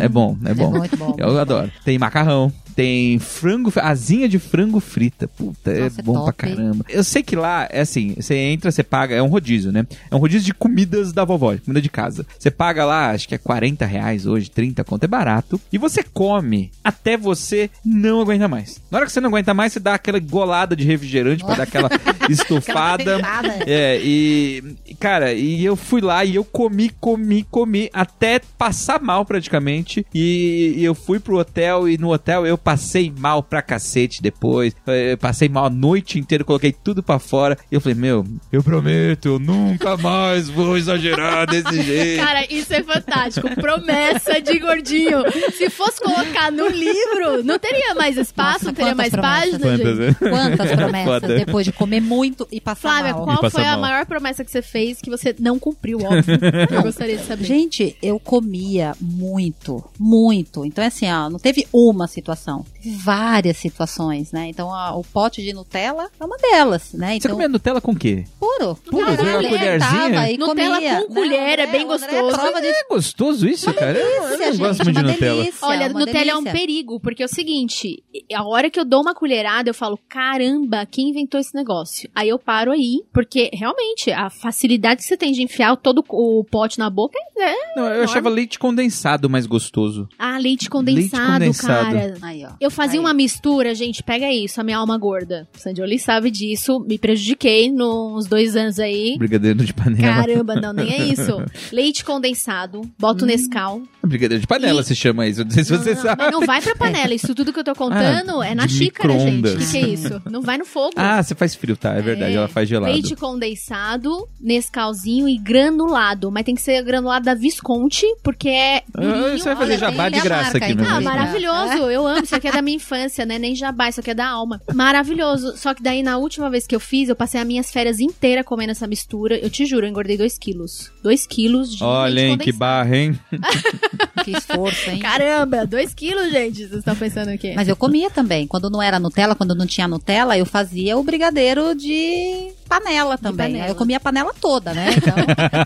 é bom, é bom. muito bom. Eu adoro. Tem macarrão. Tem frango, asinha de frango frita. Puta, Nossa, é é bom top. pra caramba. Eu sei que lá, é assim, você entra, você paga, é um rodízio, né? É um rodízio de comidas da vovó, comida de casa. Você paga lá, acho que é 40 reais hoje, 30 conto, é barato. E você come até você não aguenta mais. Na hora que você não aguenta mais, você dá aquela golada de refrigerante pra dar aquela estufada. Aquela. É, e. Cara, e eu fui lá e eu comi, comi, comi, até passar mal praticamente. E, e eu fui pro hotel e no hotel eu passei mal pra cacete depois. Eh, passei mal a noite inteira, coloquei tudo pra fora. E eu falei, meu, eu prometo, eu nunca mais vou exagerar desse jeito. Cara, isso é fantástico. Promessa de gordinho. Se fosse colocar no livro, não teria mais espaço, Nossa, não teria mais páginas, Quantas, gente. né? Quantas promessas depois de comer muito e passar Flávia, mal? E qual foi a mal. maior promessa que você fez que você não cumpriu, óbvio? Eu gostaria de saber. Gente, eu comia muito, muito. Então, assim, ó, não teve uma situação, teve várias situações, né? Então, ó, o pote de Nutella é uma delas, né? Você Então, comia Nutella com o quê? puro. Puro, Nutella, uma né? colherzinha? E Nutella comia. com colher, é bem gostoso. prova disso. É gostoso isso, cara? Eu, eu Delícia, não gosto muito de uma Nutella. delícia, Olha, uma Nutella é um delícia. perigo, porque é o seguinte, a hora que eu dou uma colherada, eu falo, caramba, quem inventou esse negócio? Aí eu paro aí, porque realmente a facilidade que você tem de enfiar todo o pote na boca é. Não, eu achava leite condensado mais gostoso. Ah, leite condensado, condensado. cara. Aí, ó. Eu fazia Aí. uma mistura, gente, pega isso, a minha alma gorda. Sandioli sabe disso, me prejudiquei nos dois anos aí. Brigadeiro de panela. Caramba, não, nem é isso. Leite condensado, boto Nescau. Brigadeiro de panela E- se chama isso. Não sei se Não, você não, sabe. mas não vai pra panela. Isso tudo que eu tô contando é na xícara, gente. O micro-ondas. que, que é isso? Não vai no fogo. Ah, você faz frio, tá? É verdade, É. ela faz gelado. Leite condensado, Nescauzinho e granulado. Mas tem que ser granulado da Visconti, porque é. Ah, você vai fazer Olha, jabá de graça marca aqui, meu Ah, maravilhoso. Eu amo. Isso aqui é da minha infância, né? Nem jabá, isso aqui é da alma. Maravilhoso. Só que daí, na última vez que eu fiz, eu passei as minhas férias inteiras comendo essa mistura. Eu te juro, eu engordei 2 quilos. 2 quilos de Olha, hein, que barra, hein? Que esforço, hein? Caramba, 2 quilos, gente. Vocês estão pensando o quê? Mas eu comia também. Quando não era Nutella, quando não tinha Nutella, eu fazia o brigadeiro de panela também. panela. Aí eu comia a panela toda, né? Então,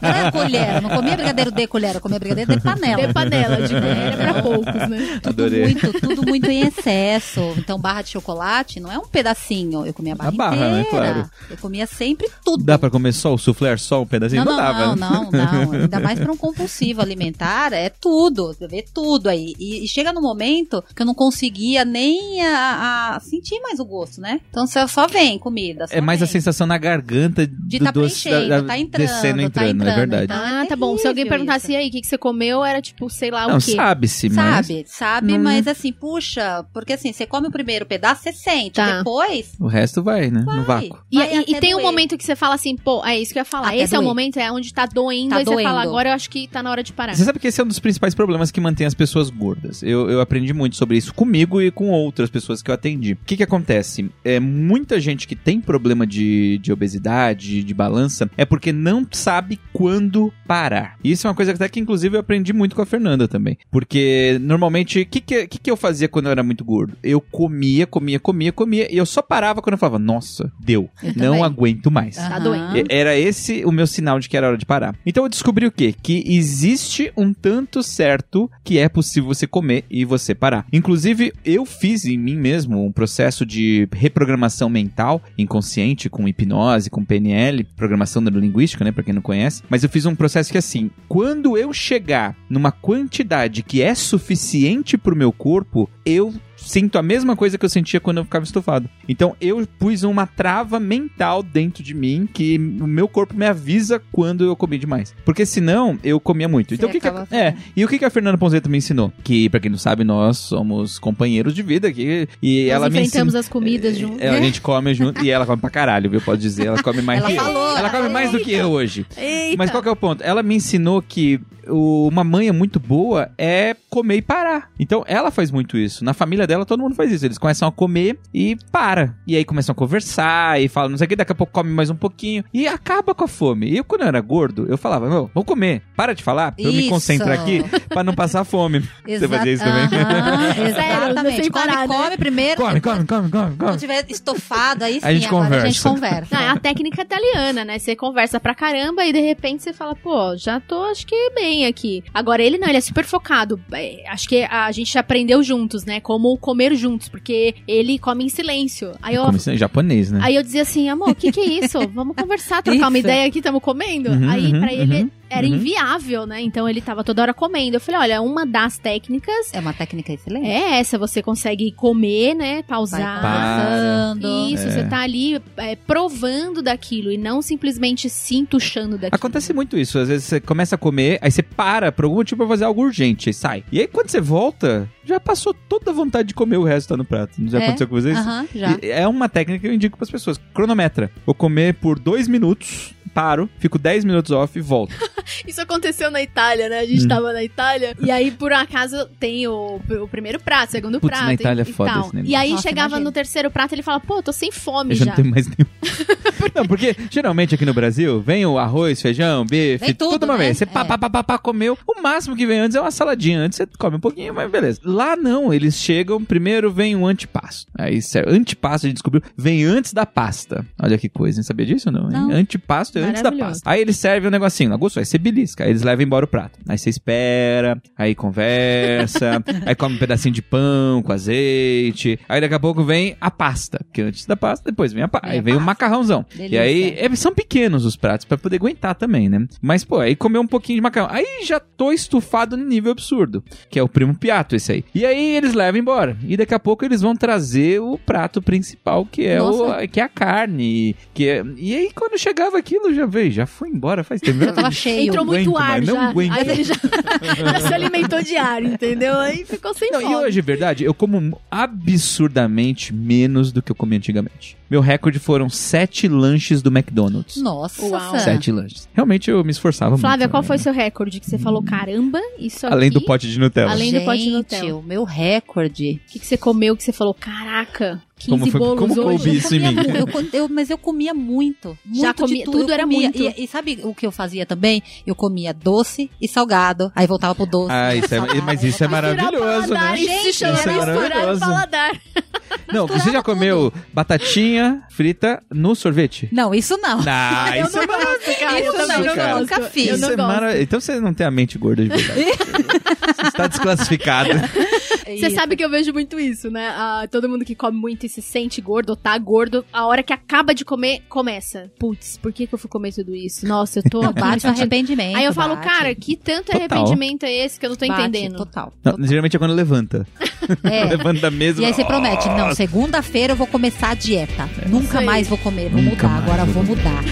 não era colher, eu não comia brigadeiro de colher, eu comia brigadeiro de panela. De panela, de colher é pra poucos, né? Tudo Adorei. muito, tudo muito em excesso. Então, barra de chocolate não é um pedacinho. Eu comia a barra, A barra, né? inteira. Claro. Eu comia sempre tudo. Dá pra comer só o soufflé, só um pedacinho? Não, Não, não, dava. não, né? não, não. Ainda mais para um compulsivo alimentar, é tudo. Você vê tudo aí. E, e chega no momento que eu não conseguia nem a, a sentir mais o gosto, né? Então só, vem comida. só É mais a vem. sensação na garganta De do tá doce preenchendo, da- da- tá entrando, descendo, tá entrando, é entrando, verdade. então. Ah, tá bom. Se alguém terrível perguntasse isso. aí o que, que você comeu, era tipo, sei lá Não, o quê. sabe-se, mas Sabe, sabe, Hum. mas assim, puxa, porque assim, você come o primeiro pedaço, você sente, Tá. depois o resto vai, né? No vai. vácuo. E, Vai e- e tem um doer. momento que você fala assim, pô, é isso que eu ia falar. Até Esse é o doer. momento, é onde tá doendo, Tá aí você fala, doendo. agora eu acho que tá na hora de parar. Você sabe que esse é um dos principais problemas que mantém as pessoas gordas. Eu, eu aprendi muito sobre isso comigo e com outras pessoas que eu atendi. O que que acontece? É, muita gente que tem problema de, de obesidade, de balança, é porque não sabe quando parar. E isso é uma coisa que até que, inclusive, eu aprendi muito com a Fernanda também. Porque, normalmente, o que que, que eu fazia quando eu era muito gordo? Eu comia, comia, comia, comia, e eu só parava quando eu falava, nossa, deu. Eu não também. aguento mais. Tá doendo. Era esse o meu sinal de que era hora de parar. Então eu descobri o quê? Que existe um tanto certo que é possível você comer e você parar. Inclusive, eu fiz em mim mesmo um processo de reprogramação mental inconsciente com hipnose, com PNL, programação neurolinguística, né, para quem não conhece. Mas eu fiz um processo que assim, quando eu chegar numa quantidade que é suficiente pro meu corpo, eu sinto a mesma coisa que eu sentia quando eu ficava estufado. Então eu pus uma trava mental dentro de mim que o meu corpo me avisa quando eu comi demais. Porque senão eu comia muito. Então o que, que a, é, e o que, que a Fernanda Ponzetta me ensinou? Que pra quem não sabe, nós somos companheiros de vida aqui e Nós ela me enfrentamos as comidas juntos. é, a gente come junto e ela come pra caralho, viu? Pode dizer, ela come mais Ela que eu. falou, Ela ela come mais do que eu hoje. Eita. Mas qual que é o ponto? Ela me ensinou que o- uma manha muito boa é comer e parar. Então ela faz muito isso. Na família dela, todo mundo faz isso. Eles começam a comer e para. E aí começam a conversar e falam, não sei o que, daqui a pouco come mais um pouquinho. E acaba com a fome. E eu, quando eu era gordo, eu falava, meu, vamos comer. Para de falar, pra eu me Isso. concentrar aqui, pra não passar fome. Você fazia isso também? Aham, exatamente. come, parar, né? come primeiro. come, come, come, come, Quando come. tiver estofado, aí sim, A gente agora a gente conversa. conversa. Não, é a técnica italiana, né? Você conversa pra caramba e de repente você fala, pô, já tô, acho que bem aqui. Agora ele não, ele é super focado. É, acho que a gente aprendeu juntos, né? Como comer juntos, porque ele come em silêncio. Aí eu, isso em japonês, né? aí eu dizia assim, amor, o que que é isso? Vamos conversar, trocar uma ideia aqui, estamos comendo. Uhum, aí uhum, pra ele uhum, era uhum. inviável, né? Então ele tava toda hora comendo. Eu falei, olha, uma das técnicas É uma técnica excelente. é essa, você consegue comer, né? Pausar. passando. Isso, É. você tá ali é, provando daquilo e não simplesmente se entuchando daquilo. Acontece muito isso. Às vezes você começa a comer, aí você para por algum motivo pra fazer algo urgente, aí sai. E aí quando você volta, já passou toda a vontade de comer o resto tá no prato. Não já É? aconteceu com vocês? Aham, já. E É uma técnica que eu indico pras pessoas. Cronometra. Vou comer por dois minutos, paro, fico 10 minutos off e volto. Isso aconteceu na Itália, né? A gente Hum. tava na Itália e aí, por acaso, tem o, o primeiro prato, o segundo Putz, prato. na Itália e, é foda e tal. E aí Nossa, chegava imagino. no terceiro prato ele fala, pô, tô sem fome Eu já já. não tenho mais nenhum. não, porque geralmente aqui no Brasil vem o arroz, feijão, bife, Vem tudo, tudo, uma né? vez. Você pá, É. pá, pá, pá, pá, comeu. O máximo que vem antes é uma saladinha. Antes você come um pouquinho, mas beleza. Lá não, eles chegam, primeiro vem o antipasto. Aí, sério, antipasto a gente descobriu, vem antes da pasta. Olha que coisa, hein? Sabia disso ou não? Não. Antipasto é antes da pasta. Aí eles servem um negocinho, lá gostou, aí você belisca. Aí eles levam embora o prato. Aí você espera, aí conversa, aí come um pedacinho de pão com azeite. Aí daqui a pouco vem a pasta. Porque antes da pasta, depois vem a pasta. Aí vem o pasta. macarrãozão. Delícia. E aí, é, são pequenos os pratos pra poder aguentar também, né? Mas, pô, aí comer um pouquinho de macarrão. Aí já tô estufado no nível absurdo. Que é o primo piato esse aí. E aí eles levam embora. E daqui a pouco eles vão trazer o prato principal, que é, o, Nossa. que é a carne. Que é... E aí quando chegava aquilo, já veio, já foi embora faz tempo. Já tava cheio. Entrou Não muito ar mais, não já. aguento. Aí ele já, já se alimentou de ar, entendeu? Aí ficou sem Não, fome. e hoje, verdade, eu como absurdamente menos do que eu comia antigamente. Meu recorde foram sete lanches do McDonald's. Nossa. Uau. Sete lanches. Realmente eu me esforçava Flávia, muito. qual né? foi seu recorde? Que você falou, caramba, isso Além do pote de Nutella. Além do pote de Gente, Nutella. o meu recorde. O que, que você comeu que você falou, caraca, 15 Como foi- bolos como hoje? coube isso em comia mim? eu eu- mas eu comia muito. muito Já comia- tudo, tudo eu era comia. muito. E, e sabe o que eu fazia também? Eu comia doce e salgado. Aí voltava pro doce. Ah, isso é- mas isso é maravilhoso, né? paladar, Isso é misturar o maravilhoso. paladar. Não, você já comeu batatinha frita no sorvete? Não, isso não. Ah, eu isso não é maravilhoso. gosto, cara. Isso eu não, gosto. Nunca fiz. Eu é gosto. mara- Então você não tem a mente gorda de verdade. você está desclassificado. Você sabe que eu vejo muito isso, né? Ah, todo mundo que come muito e se sente gordo ou tá gordo, a hora que acaba de comer, começa. Putz, por que, que eu fui comer tudo isso? Nossa, eu tô me Bate arrependimento. Aí eu falo, bate. cara, que tanto Total. arrependimento é esse que eu não tô Bate, entendendo? Total. Não, total. geralmente é quando levanta. É. Levanta da mesa. E aí você promete, não, segunda-feira eu vou começar a dieta. Nunca Sei. mais vou comer, vou Nunca mudar, mais agora vou vou mudar.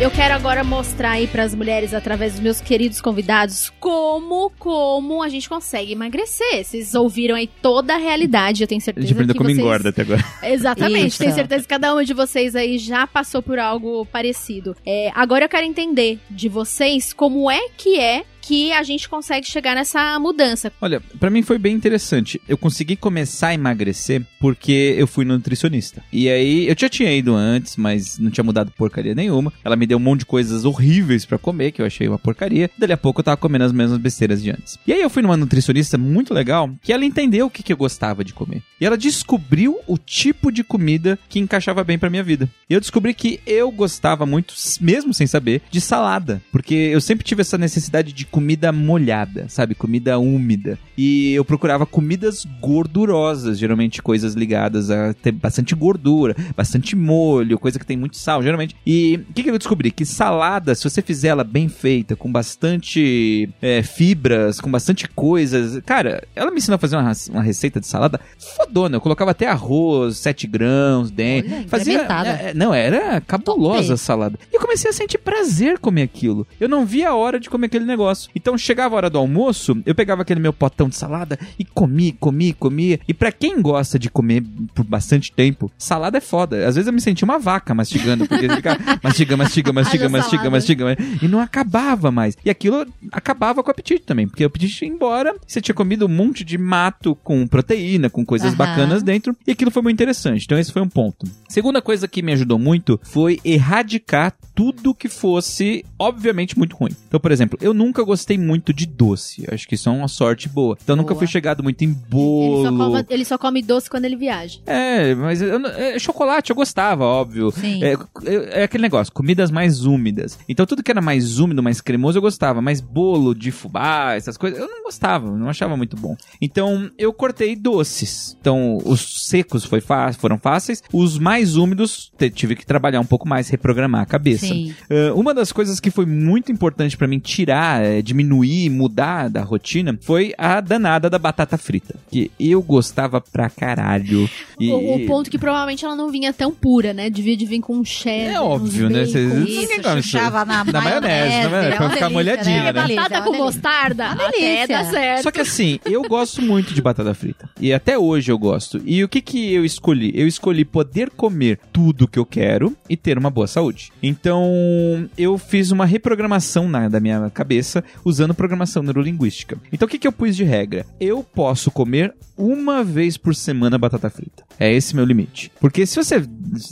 Eu quero agora mostrar aí pras mulheres, através dos meus queridos convidados, como, como a gente consegue emagrecer. Vocês ouviram aí toda a realidade, eu tenho A certeza gente aprendeu que como vocês... engorda até agora. Exatamente, Isso. tenho certeza que cada uma de vocês aí já passou por algo parecido. É, agora eu quero entender de vocês como é que é que a gente consegue chegar nessa mudança. Olha, pra mim foi bem interessante. Eu consegui começar a emagrecer porque eu fui nutricionista. E aí, eu já tinha ido antes, mas não tinha mudado porcaria nenhuma. Ela me deu um monte de coisas horríveis pra comer, que eu achei uma porcaria. Dali a pouco eu tava comendo as mesmas besteiras de antes. E aí eu fui numa nutricionista muito legal, que ela entendeu o que, que eu gostava de comer. E ela descobriu o tipo de comida que encaixava bem pra minha vida. E eu descobri que eu gostava muito, mesmo sem saber, de salada. Porque eu sempre tive essa necessidade de comida molhada, sabe? Comida úmida. E eu procurava comidas gordurosas, geralmente coisas ligadas a ter bastante gordura, bastante molho, coisa que tem muito sal, geralmente. E o que, que eu descobri? Que salada, se você fizer ela bem feita, com bastante é, fibras, com bastante coisas. Cara, ela me ensinou a fazer uma, uma receita de salada fodona. Eu colocava até arroz, 7 grãos dentro. Olha, Fazia. incrementada. é, não, era cabulosa a salada. E eu comecei a sentir prazer comer aquilo. Eu não via a hora de comer aquele negócio. Então chegava a hora do almoço, eu pegava aquele meu potão de salada e comia, comia, comia. E pra quem gosta de comer por bastante tempo, salada é foda. Às vezes eu me sentia uma vaca mastigando, porque fica mastiga, mastiga, mastiga, mastiga, mastiga, mastiga, e não acabava mais. E aquilo acabava com o apetite também, porque o apetite ia embora, você tinha comido um monte de mato com proteína, com coisas Aham. bacanas dentro, e aquilo foi muito interessante. Então esse foi um ponto. Segunda coisa que me ajudou muito foi erradicar tudo que fosse, obviamente, muito ruim. Então, por exemplo, eu nunca gostei muito de doce. Acho que isso é uma sorte boa. Então, eu nunca Boa. fui chegado muito em Ele bolo. só, come, ele só come doce quando ele viaja. É, mas eu é, chocolate eu gostava, óbvio. Sim. É, é- é aquele negócio, comidas mais úmidas. Então tudo que era mais úmido, mais cremoso eu gostava, mas bolo de fubá, essas coisas, eu não gostava, não achava muito bom. Então eu cortei doces. Então os secos foi foram fáceis, os mais úmidos tive que trabalhar um pouco mais, reprogramar a cabeça. Sim. Uh, uma das coisas que foi muito importante pra mim tirar, eh, diminuir, mudar da rotina foi a danada da batata frita. Que eu gostava pra caralho. E- O, o ponto que provavelmente ela não vinha tão pura, né? Devia de vir com um cheddar. É óbvio, né? bacon. Cês- Isso, Ninguém come isso. chuchava na, Na maionese, na maionese, é pra ficar delícia, molhadinha, né? né? É Batata é com delícia. mostarda, Uma até dá certo. Só que assim, eu gosto muito de batata frita. E até hoje eu gosto. E o que que eu escolhi? Eu escolhi poder comer tudo que eu quero e ter uma boa saúde. Então, eu fiz uma reprogramação na, da minha cabeça usando programação neurolinguística. Então, o que que eu pus de regra? Eu posso comer uma vez por semana batata frita. É esse meu limite. Porque se você,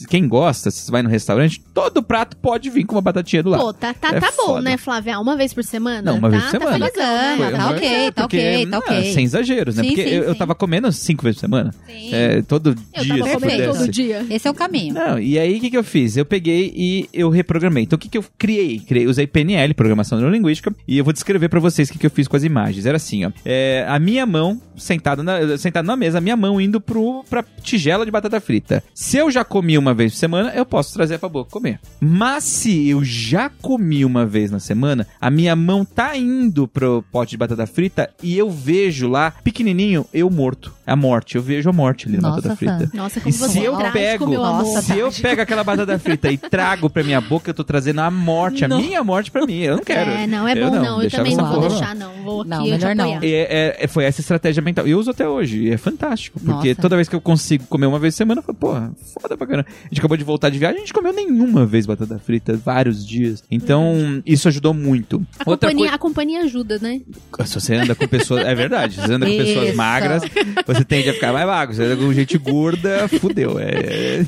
quem gosta, se você vai no restaurante, todo prato pode vir com uma batatinha do lado. Pô, tá, tá, É tá bom, né, Flávia? Uma vez por semana? Não, uma tá, vez por semana. Tá felizão? Bacana, tá ok, é, tá porque, ok, tá ok. Sem exageros, né? Sim, porque sim, eu, eu sim. tava comendo cinco vezes por semana. Sim. É, todo Eu dia, tava comendo todo dia. Esse é o caminho. Não, e aí o que, que eu fiz? Eu peguei e eu reprogramei. Então o que, que eu criei? criei? Usei PNL, Programação Neurolinguística, e eu vou descrever pra vocês o que, que eu fiz com as imagens. Era assim, ó. É, a minha mão, sentada na, sentada na mesa, a minha mão indo pro, pra tigela de batata frita. Se eu já comi uma vez por semana, eu posso trazer pra boca comer. Mas se eu já comi uma vez na semana, a minha mão tá indo pro pote de batata frita e eu vejo lá, pequenininho, eu morto. A morte. Eu vejo a morte ali na Nossa, batata frita. Nossa, E como você se é eu pego. Nossa, se eu pego aquela batata frita e trago pra minha boca, eu tô trazendo a morte, a Não. minha morte pra mim. Eu não quero. É, não, é Eu bom não. Eu também não vou porra deixar, não. Vou aqui Não, melhor não. É, é- é- foi essa estratégia mental. Eu uso até hoje. E é fantástico. Porque Nossa. toda vez que eu consigo comer uma vez por semana, eu falo, porra, foda pra caramba. A gente acabou de voltar de viagem, a gente comeu nenhuma vez batata frita, vários dias. Então, isso ajudou muito. A Outra companhia, coisa. a companhia ajuda, né? Se você anda com pessoas. É verdade. Se você anda com pessoas Isso. magras, você tende a ficar mais magro. Se você anda com gente gorda, fudeu. É,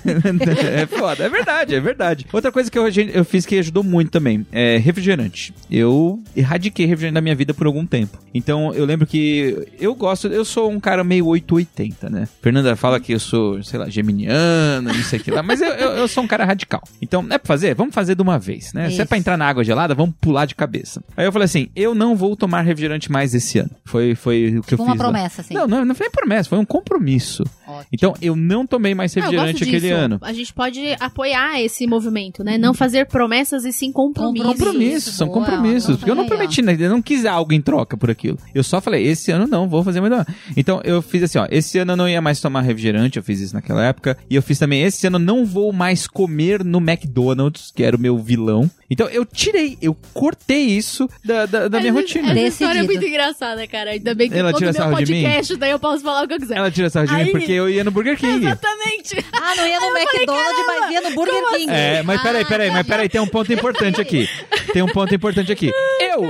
é foda. É verdade, é verdade. Outra coisa que eu, eu fiz que ajudou muito também é refrigerante. Eu erradiquei refrigerante da minha vida por algum tempo. Então eu lembro que eu gosto, eu sou um cara meio 880, né? Fernanda fala que eu sou, sei lá, geminiano, não sei o que lá, mas eu, eu, eu sou um cara radical. Então, é pra fazer? Vamos fazer de uma vez, né? Se é Isso. pra entrar na água gelada, vamos pular de cabeça. Aí eu falei assim: eu não vou tomar refrigerante mais esse ano. Foi, foi o que eu Tipo fiz. uma lá. promessa, assim. Não, não, não foi nem promessa, foi um compromisso. Ótimo. Então, eu não tomei mais Não, eu refrigerante aquele disso. ano. A gente pode apoiar esse movimento, né? Não fazer promessas e sim compromissos. Compromissos, são Boa, compromissos. Porque eu não prometi, né? eu não quis algo em troca por aquilo. Eu só falei, esse ano não, vou fazer mais não. Então eu fiz assim, ó, esse ano eu não ia mais tomar refrigerante, eu fiz isso naquela época. E eu fiz também, esse ano não vou mais comer no McDonald's, que era o meu vilão. Então eu tirei, eu cortei isso da, da, da minha Essa- rotina. Essa Decidido. história é muito engraçada, cara. Ainda bem que Ela tira meu mim? podcast, daí eu posso falar o que eu quiser. Ela tira sarro de mim Aí- porque eu ia no Burger King. Exatamente. Ah, não ia no McDonald's, mas ia no Burger King. É, mas peraí, peraí, mas peraí, tem um ponto importante aqui. Tem um ponto importante aqui. Eu,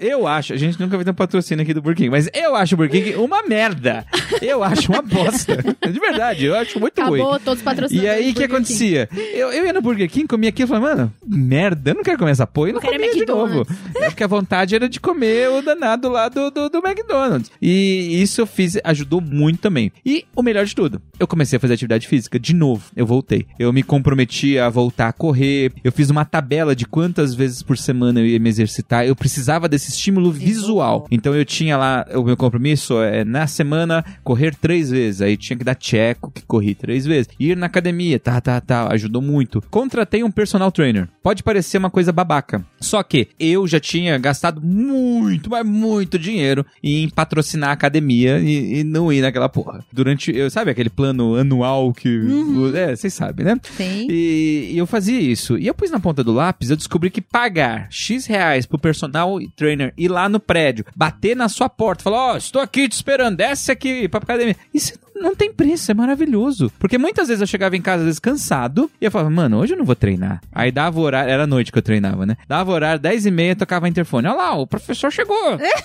eu acho, a gente nunca vai ter um patrocínio aqui do Burger King, mas eu acho o Burger King uma merda. Eu acho uma bosta. De verdade, eu acho muito ruim. Acabou todos os patrocínios. E aí, o que acontecia? Eu, eu ia no Burger King, comia aquilo e falava, mano, merda, eu não quero comer essa porra. E não Eu quero comia de novo. É porque a vontade era de comer o danado lá do, do, do McDonald's. E isso eu fiz, ajudou muito também. E o melhor de tudo, eu comecei a fazer atividade física de novo. Eu voltei. Eu me comprometi a voltar a correr. Eu fiz uma tabela de quantas vezes por semana eu ia me exercitar. Eu precisava desse estímulo visual. Então eu tinha lá, o meu compromisso é na semana correr três vezes. Aí tinha que dar checo que corri três vezes. Ir na academia, tá, tá, tá. Ajudou muito. Contratei um personal trainer. Pode parecer uma coisa babaca. Só que eu já tinha gastado muito, mas muito dinheiro em patrocinar a academia e, e não ir naquela porra. Durante, eu, sabe aquele plano anual que. É, vocês sabem, né? Sim. E, e eu fazia isso. E eu pus na ponta do lápis, eu descobri que pagar X reais pro personal trainer trainer, ir lá no prédio, bater na sua porta, falar: Ó, oh, estou aqui te esperando, desce aqui pra academia. Isso não tem preço, é maravilhoso. Porque muitas vezes eu chegava em casa, às vezes, cansado, e eu falava, mano, hoje eu não vou treinar. Aí dava o horário, era noite que eu treinava, né? Dava o horário, 10 e meia, tocava interfone. Olha lá, o professor chegou.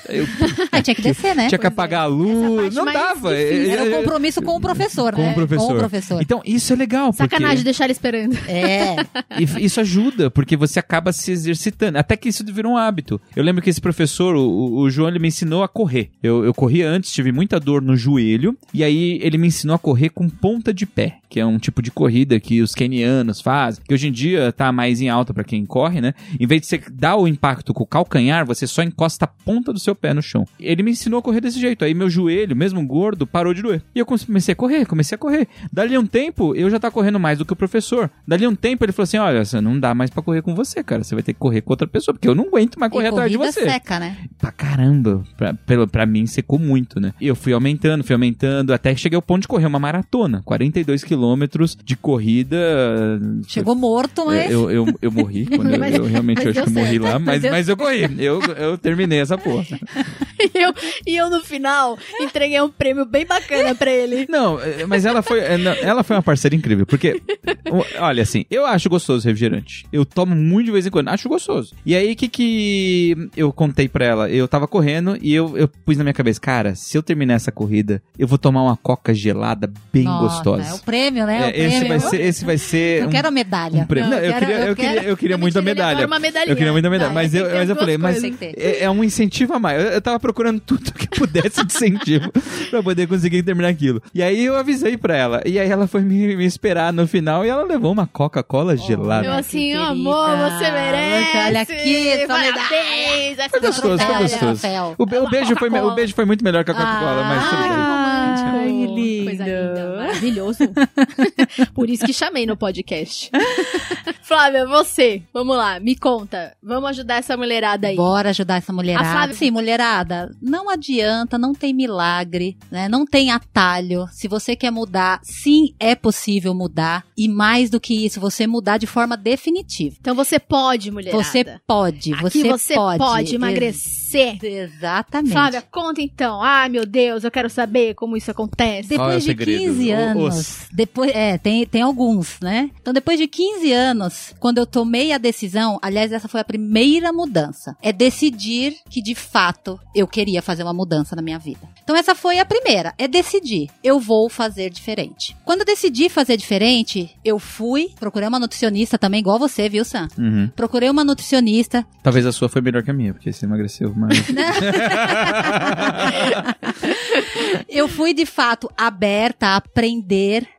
Eu, ah, tinha que descer, né? Tinha que apagar é. a luz. Não dava. Era um compromisso com o professor, com né? O professor. Com o professor. Então, isso é legal. Porque... Sacanagem deixar ele esperando. É. E isso ajuda, porque você acaba se exercitando. Até que isso virou um hábito. Eu lembro que esse professor, o, o João, ele me ensinou a correr. Eu, eu corria antes, tive muita dor no joelho. E aí ele me ensinou a correr com ponta de pé, que é um tipo de corrida que os kenianos fazem, que hoje em dia tá mais em alta para quem corre, né? Em vez de você dar o impacto com o calcanhar, você só encosta a ponta do seu pé no chão. Ele me ensinou a correr desse jeito. Aí meu joelho, mesmo gordo, parou de doer. E eu comecei a correr, comecei a correr. Dali um tempo, eu já tava correndo mais do que o professor. Dali um tempo, ele falou assim: olha, não dá mais para correr com você, cara. Você vai ter que correr com outra pessoa, porque eu não aguento mais correr atrás de você. seca, né? Pra caramba. Pra, pra, pra mim, secou muito, né? E eu fui aumentando, fui aumentando, até que cheguei ao ponto de correr uma maratona. 42 quilômetros de corrida. Chegou morto, mas. Eu, eu, eu morri. Quando eu, eu realmente acho que morri lá, mas, mas eu corri. Eu, eu terminei essa porra. e, eu, e eu, no final, entreguei um prêmio bem bacana pra ele. Não, é, mas ela foi, é, ela foi uma parceira incrível. Porque, olha assim, eu acho gostoso refrigerante. Eu tomo muito de vez em quando, acho gostoso. E aí, o que que eu contei pra ela? Eu tava correndo e eu, eu pus na minha cabeça, cara, se eu terminar essa corrida, eu vou tomar uma coca gelada bem Nossa, gostosa. É o prêmio, né? É, o prêmio. Esse, vai ser, esse vai ser. Eu um, quero a medalha. Um prêmio. Não, eu, quero, queria, eu, queria, eu queria muito a medalha. Uma eu queria muito a medalha. mas eu, mas eu falei, mas é, é, um incentivo a mais. Eu, eu tava procurando tudo que pudesse de incentivo pra poder conseguir terminar aquilo. E aí eu avisei pra ela. E aí ela foi me, me esperar no final e ela levou uma Coca-Cola oh, gelada. Eu assim, amor, você merece. Olha aqui, parabéns. Foi gostoso, foi gostoso. O, o, beijo foi, o beijo foi muito melhor que a Coca-Cola, ah, mas tudo bem. Ai, que lindo. Maravilhoso. Por isso que chamei no podcast. Flávia, você, vamos lá, me conta. Vamos ajudar essa mulherada aí. Bora ajudar essa mulherada. Flávia... Sim, mulherada, não adianta, não tem milagre, né? Não tem atalho. Se você quer mudar, sim, é possível mudar. E mais do que isso, você mudar de forma definitiva. Então você pode, mulherada. Você pode, Aqui você, você pode. pode emagrecer. Exatamente. Flávia, conta então. Ai, meu Deus, eu quero saber como isso acontece. Depois de 15 anos, Os... depois, é, tem, tem alguns, né? Então depois de 15 anos, quando eu tomei a decisão, aliás, essa foi a primeira mudança, é decidir que de fato eu queria fazer uma mudança na minha vida. Então essa foi a primeira, é decidir, eu vou fazer diferente. Quando eu decidi fazer diferente, eu fui, procurei uma nutricionista também, igual você, viu, Sam? Uhum. Procurei uma nutricionista. Talvez a sua foi melhor que a minha, porque você emagreceu mais. eu fui de fato aberta a aprender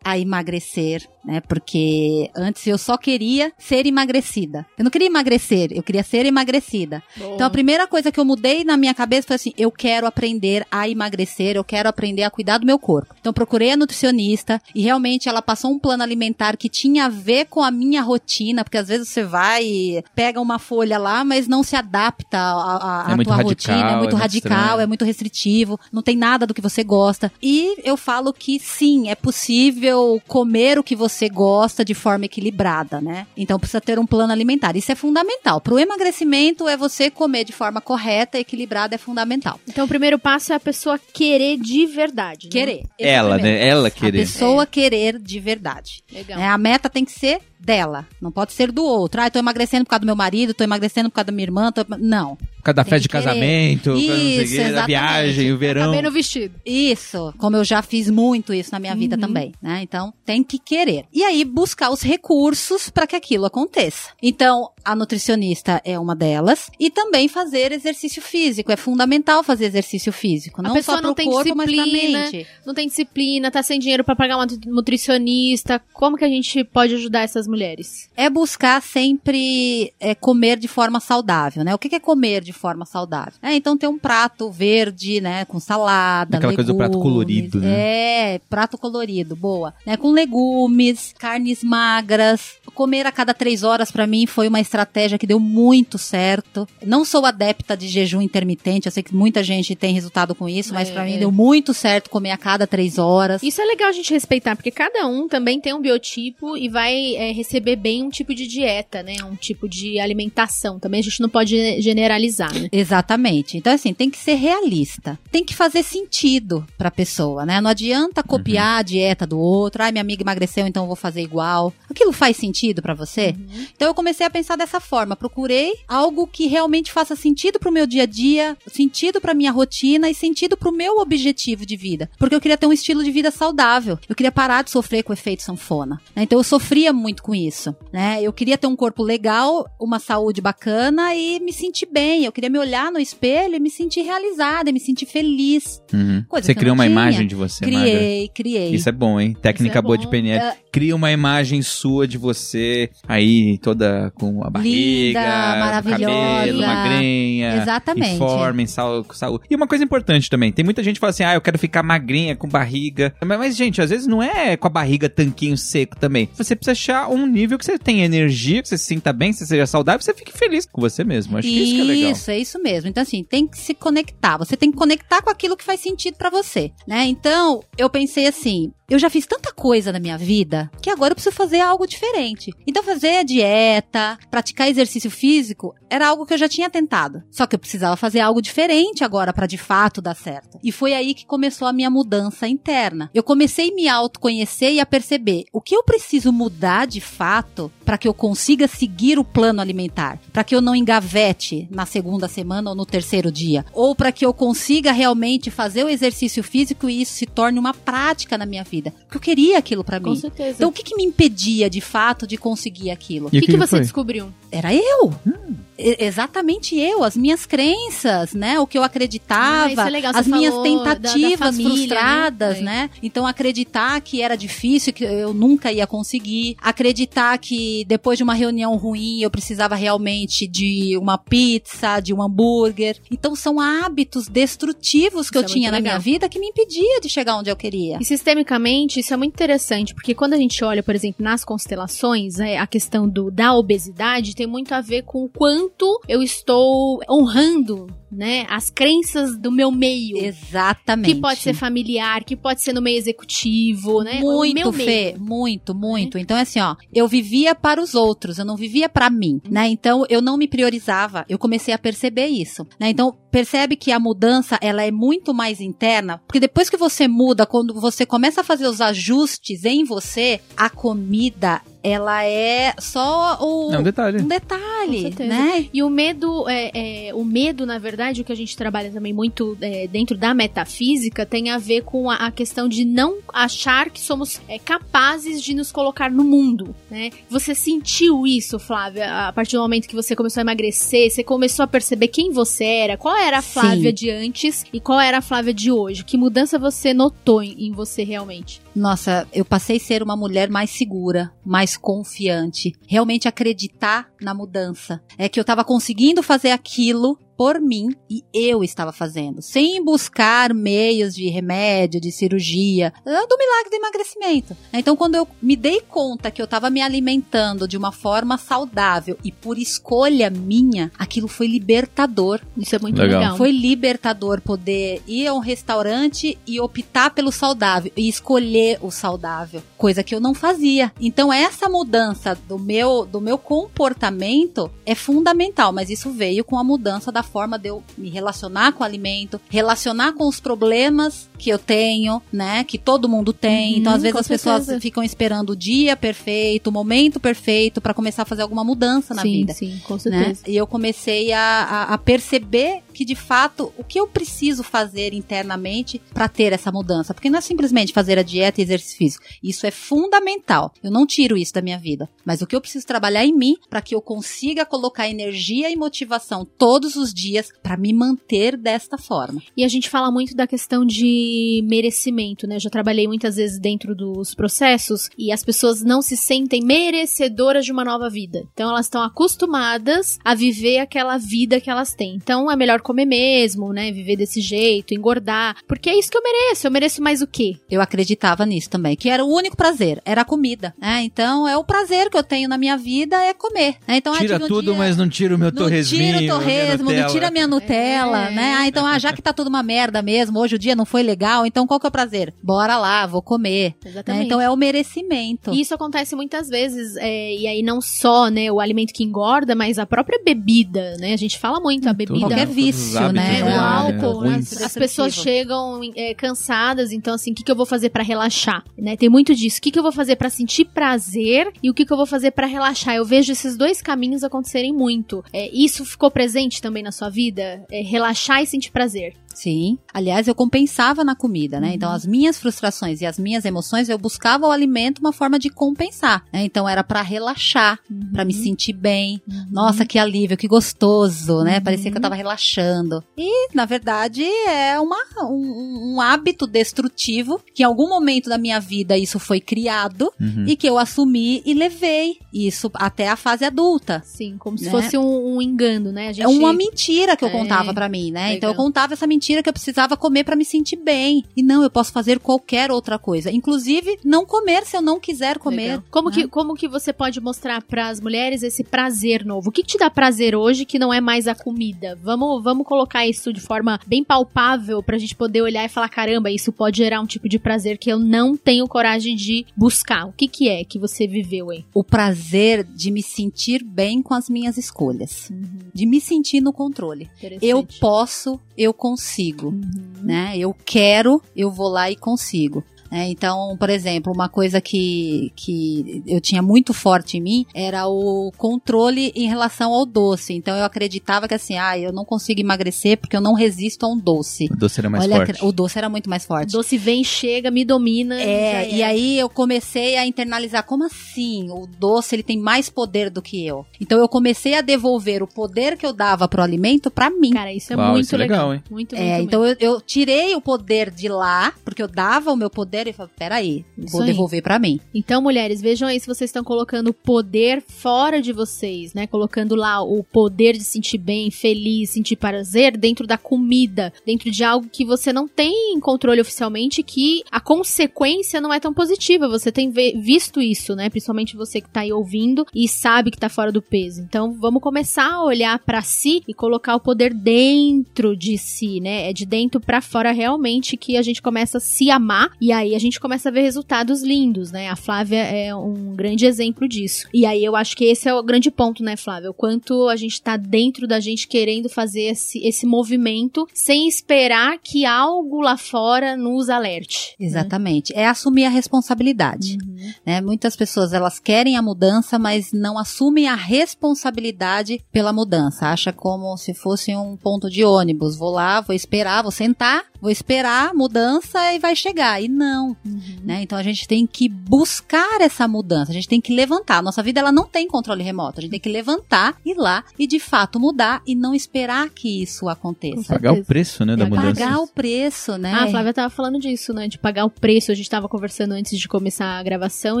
a emagrecer, né? Porque antes eu só queria ser emagrecida. Eu não queria emagrecer, eu queria ser emagrecida. Boa. Então a primeira coisa que eu mudei na minha cabeça foi assim: eu quero aprender a emagrecer, eu quero aprender a cuidar do meu corpo. Então procurei a nutricionista e realmente ela passou um plano alimentar que tinha a ver com a minha rotina, porque às vezes você vai e pega uma folha lá, mas não se adapta à, à, é tua radical, rotina, é muito é radical, é muito restritivo, não tem nada do que você gosta. E eu falo que sim, é possível comer o que você gosta de forma equilibrada, né? Então precisa ter um plano alimentar. Isso é fundamental. Para o emagrecimento é você comer de forma correta, equilibrada é fundamental. Então o primeiro passo é a pessoa querer de verdade. Né? Querer. Ela, né? Ela querer. A pessoa é. querer de verdade. Legal. É, a meta tem que ser dela. Não pode ser do outro. Ah, eu tô emagrecendo por causa do meu marido, tô emagrecendo por causa da minha irmã. Tô... Não. Por causa da festa de casamento, isso, seguir, da viagem, o verão. Também no vestido. Isso, como eu já fiz muito isso na minha uhum. vida também, né? Então, tem que querer. E aí, buscar os recursos para que aquilo aconteça. Então, a nutricionista é uma delas. E também fazer exercício físico. É fundamental fazer exercício físico. Não a pessoa só não tem corpo, disciplina, não tem disciplina, tá sem dinheiro para pagar uma nutricionista. Como que a gente pode ajudar essas mulheres? É buscar sempre é, comer de forma saudável, né? O que é comer de forma saudável? É, então ter um prato verde, né? Com salada, Aquela legumes, coisa do prato colorido, né? É, prato colorido, boa. Né? Com legumes, carnes magras. Comer a cada três horas para mim foi uma estratégia que deu muito certo. Não sou adepta de jejum intermitente, eu sei que muita gente tem resultado com isso, mas É, pra mim deu muito certo comer a cada três horas. Isso é legal a gente respeitar, porque cada um também tem um biotipo e vai é, receber bem um tipo de dieta, né? Um tipo de alimentação. Também a gente não pode ge- generalizar, né? Exatamente. Então, assim, tem que ser realista. Tem que fazer sentido pra pessoa, né? Não adianta copiar a dieta do outro. Ai, minha amiga emagreceu, então eu vou fazer igual. Aquilo faz sentido pra você? Então, eu comecei a pensar dessa forma. Procurei algo que realmente faça sentido pro meu dia a dia, sentido pra minha rotina e sentido pro meu objetivo de vida. Porque eu queria ter um estilo de vida saudável. Eu queria parar de sofrer com o efeito sanfona. né? Então, eu sofria muito com isso, né? Eu queria ter um corpo legal, uma saúde bacana e me sentir bem. Eu queria me olhar no espelho e me sentir realizada, e me sentir feliz. Uhum. Você criou uma tinha. imagem de você, Maga. criei, criei. Isso é bom, hein? Técnica Isso é boa bom. de PNL. Cria uma imagem sua de você aí toda com a barriga, maravilhosa. cabelo, magrinha, Exatamente. em forma, em sal- com saúde. E uma coisa importante também, tem muita gente que fala assim, ah, eu quero ficar magrinha, com barriga. Mas, mas, gente, às vezes não é com a barriga tanquinho seco também. Você precisa achar um nível que você tenha energia, que você se sinta bem, que você seja saudável, que você fique feliz com você mesmo. Acho que isso que é legal. Isso, é isso mesmo. Então, assim, tem que se conectar. Você tem que conectar com aquilo que faz sentido pra você, né? Então, eu pensei assim, eu já fiz tanta coisa na minha vida que agora eu preciso fazer algo diferente. Então, fazer a dieta, praticar exercício físico, era algo que eu já tinha tentado. Só que eu precisava fazer algo diferente agora pra de fato dar certo. E foi aí que começou a minha mudança interna. Eu comecei a me autoconhecer e a perceber o que eu preciso mudar de fato para que eu consiga seguir o plano alimentar, para que eu não engavete na segunda semana ou no terceiro dia, ou para que eu consiga realmente fazer o exercício físico e isso se torne uma prática na minha vida. Porque eu queria aquilo para Com mim. certeza. Então o que, que me impedia de fato de conseguir aquilo? o que, que você foi? descobriu? Era eu. E- Exatamente eu, as minhas crenças, né? O que eu Ah, acreditava, isso é legal, as minhas falou da- da tentativas família, frustradas, né? né? Então acreditar que era difícil, que eu nunca ia conseguir, acreditar que depois de uma reunião ruim eu precisava realmente de uma pizza, de um hambúrguer. Então são hábitos destrutivos que Isso eu é tinha na minha legal. vida que me impedia de chegar onde eu queria. E sistemicamente, isso é muito interessante, porque quando a gente olha, por exemplo, nas constelações, é, a questão do, da obesidade tem muito a ver com o quanto eu estou honrando, né, as crenças do meu meio. Exatamente. Que pode ser familiar, que pode ser no meio executivo, né? Muito, Fê, meio. muito, muito. Então, assim, ó, eu vivia para os outros, eu não vivia para mim, né? Então, eu não me priorizava. Eu comecei a perceber isso, né? Então, percebe que a mudança, ela é muito mais interna, porque depois que você muda, quando você começa a fazer os ajustes em você, a comida, ela é só o... É um detalhe. um detalhe, né? E o medo, é, é, o medo, na verdade, o que a gente trabalha também muito é, dentro da metafísica, tem a ver com a, a questão de não achar que somos é, capazes de nos colocar no mundo, né? Você sentiu isso, Flávia, a partir do momento que você começou a emagrecer, você começou a perceber quem você era, qual era a Flávia Sim. de antes e qual era a Flávia de hoje? Que mudança você notou em, em você realmente? Nossa, eu passei a ser uma mulher mais segura, mais confiante, realmente acreditar na mudança. É que eu tava conseguindo fazer aquilo por mim e eu estava fazendo, sem buscar meios de remédio, de cirurgia, do milagre do emagrecimento. Então, quando eu me dei conta que eu estava me alimentando de uma forma saudável e por escolha minha, aquilo foi libertador. Isso é muito Legal. legal. Foi libertador poder ir a um restaurante e optar pelo saudável e escolher o saudável, coisa que eu não fazia. Então essa mudança do meu do meu comportamento é fundamental, mas isso veio com a mudança da forma de eu me relacionar com o alimento, relacionar com os problemas que eu tenho, né, que todo mundo tem. Uhum, então às vezes as pessoas certeza. ficam esperando o dia perfeito, o momento perfeito para começar a fazer alguma mudança na sim, vida sim, com né? certeza. E eu comecei a, a- a perceber que de fato o que eu preciso fazer internamente para ter essa mudança, porque não é simplesmente fazer a dieta e exercício físico. Isso é fundamental. Eu não tiro isso da minha vida, mas o que eu preciso trabalhar em mim para que eu consiga colocar energia e motivação todos os os dias para me manter desta forma. E a gente fala muito da questão de merecimento, né? Eu já trabalhei muitas vezes dentro dos processos e as pessoas não se sentem merecedoras de uma nova vida. Então elas estão acostumadas a viver aquela vida que elas têm. Então é melhor comer mesmo, né? Viver desse jeito, engordar, porque é isso que eu mereço. Eu mereço mais o quê? Eu acreditava nisso também, que era o único prazer, era a comida. Né? Então é o prazer que eu tenho na minha vida é comer. Né? Então, tira um tudo, dia, mas não tira o meu torresminho. Não tira o torresmo, não tira a minha Nutella, É. né? Ah, então, ah, já que tá tudo uma merda mesmo, hoje o dia não foi legal, então qual que é o prazer? Bora lá, vou comer. né? Exatamente. Então é o merecimento. E isso acontece muitas vezes, é, e aí não só, né, o alimento que engorda, mas a própria bebida, né? A gente fala muito, a bebida. Qualquer Todos os vício, né? É, o É, álcool, né? As pessoas chegam é, cansadas, então assim, o que, que eu vou fazer pra relaxar? Né? Tem muito disso. O que, que eu vou fazer pra sentir prazer e o que, que eu vou fazer pra relaxar? Eu vejo esses dois caminhos acontecerem muito. É, isso ficou presente também na sua vida? É, relaxar e sentir prazer. Sim. Aliás, eu compensava na comida, né? Então, as minhas frustrações e as minhas emoções, eu buscava o alimento uma forma de compensar. Né? Então, era pra relaxar, pra me sentir bem. Nossa, que alívio, que gostoso, né? Parecia que eu tava relaxando. E, na verdade, é uma, um, um hábito destrutivo que em algum momento da minha vida isso foi criado Uhum. e que eu assumi e levei isso até a fase adulta. Sim, como se Né? fosse um, um engano, né? A gente... É uma mentira que eu É, contava pra mim, né? Então eu legal. contava essa mentira que eu precisava comer pra me sentir bem. E não, eu posso fazer qualquer outra coisa, inclusive não comer se eu não quiser comer. Legal. Como, né? que, como que você pode mostrar pras mulheres esse prazer novo? O que, que te dá prazer hoje que não é mais a comida? Vamos, vamos colocar isso de forma bem palpável pra gente poder olhar e falar: caramba, isso pode gerar um tipo de prazer que eu não tenho coragem de buscar. O que, que é que você viveu aí? O prazer de me sentir bem com as minhas escolhas, de me sentir no controle. Eu posso, eu consigo, Uhum. né? Eu quero, eu vou lá e consigo. Né? então, por exemplo, uma coisa que, que eu tinha muito forte em mim era o controle em relação ao doce. Então eu acreditava que assim, ah, eu não consigo emagrecer porque eu não resisto a um doce. O doce era mais Olha, forte. o doce era muito mais O forte. doce vem, chega, me domina. É, já e aí eu comecei a internalizar, como assim? O doce, ele tem mais poder do que eu. Então eu comecei a devolver o poder que eu dava pro alimento pra mim. Cara, isso é Uau, muito isso é legal. legal, hein? Muito, muito, É, muito. então eu, eu tirei o poder de lá, porque eu dava o meu poder e falei, peraí, Isso vou aí. devolver pra mim. Então, mulheres, vejam aí se vocês estão colocando poder fora de vocês, né? Colocando lá o poder de sentir bem, feliz, sentir prazer dentro da comida, dentro de algo que você não tem controle oficialmente, que a consequência não é tão positiva. Você tem visto isso, né? Principalmente você que tá aí ouvindo e sabe que tá fora do peso. Então, vamos começar a olhar pra si e colocar o poder dentro de si, né? É de dentro pra fora realmente que a gente começa a se amar e aí a gente começa a ver resultados lindos, né? A Flávia é um grande exemplo disso. E aí eu acho que esse é o grande ponto, né, Flávia? O quanto a gente tá dentro da gente querendo fazer esse, esse movimento sem esperar que algo lá fora nos alerte. né? Exatamente. É assumir a responsabilidade. Uhum. né? Muitas pessoas elas querem a mudança, mas não assumem a responsabilidade pela mudança. Acha como se fosse um ponto de ônibus. Vou lá, vou esperar, vou sentar, vou esperar a mudança e vai chegar. E não, né? Então a gente tem que buscar essa mudança. A gente tem que levantar. A nossa vida ela não tem controle remoto. A gente tem que levantar, ir lá e de fato mudar e não esperar que isso aconteça. Pagar o preço, né, da É, mudança. Pagar o preço, né? Ah, a Flávia tava falando disso, né? De pagar o preço. A gente tava conversando antes de começar a gravação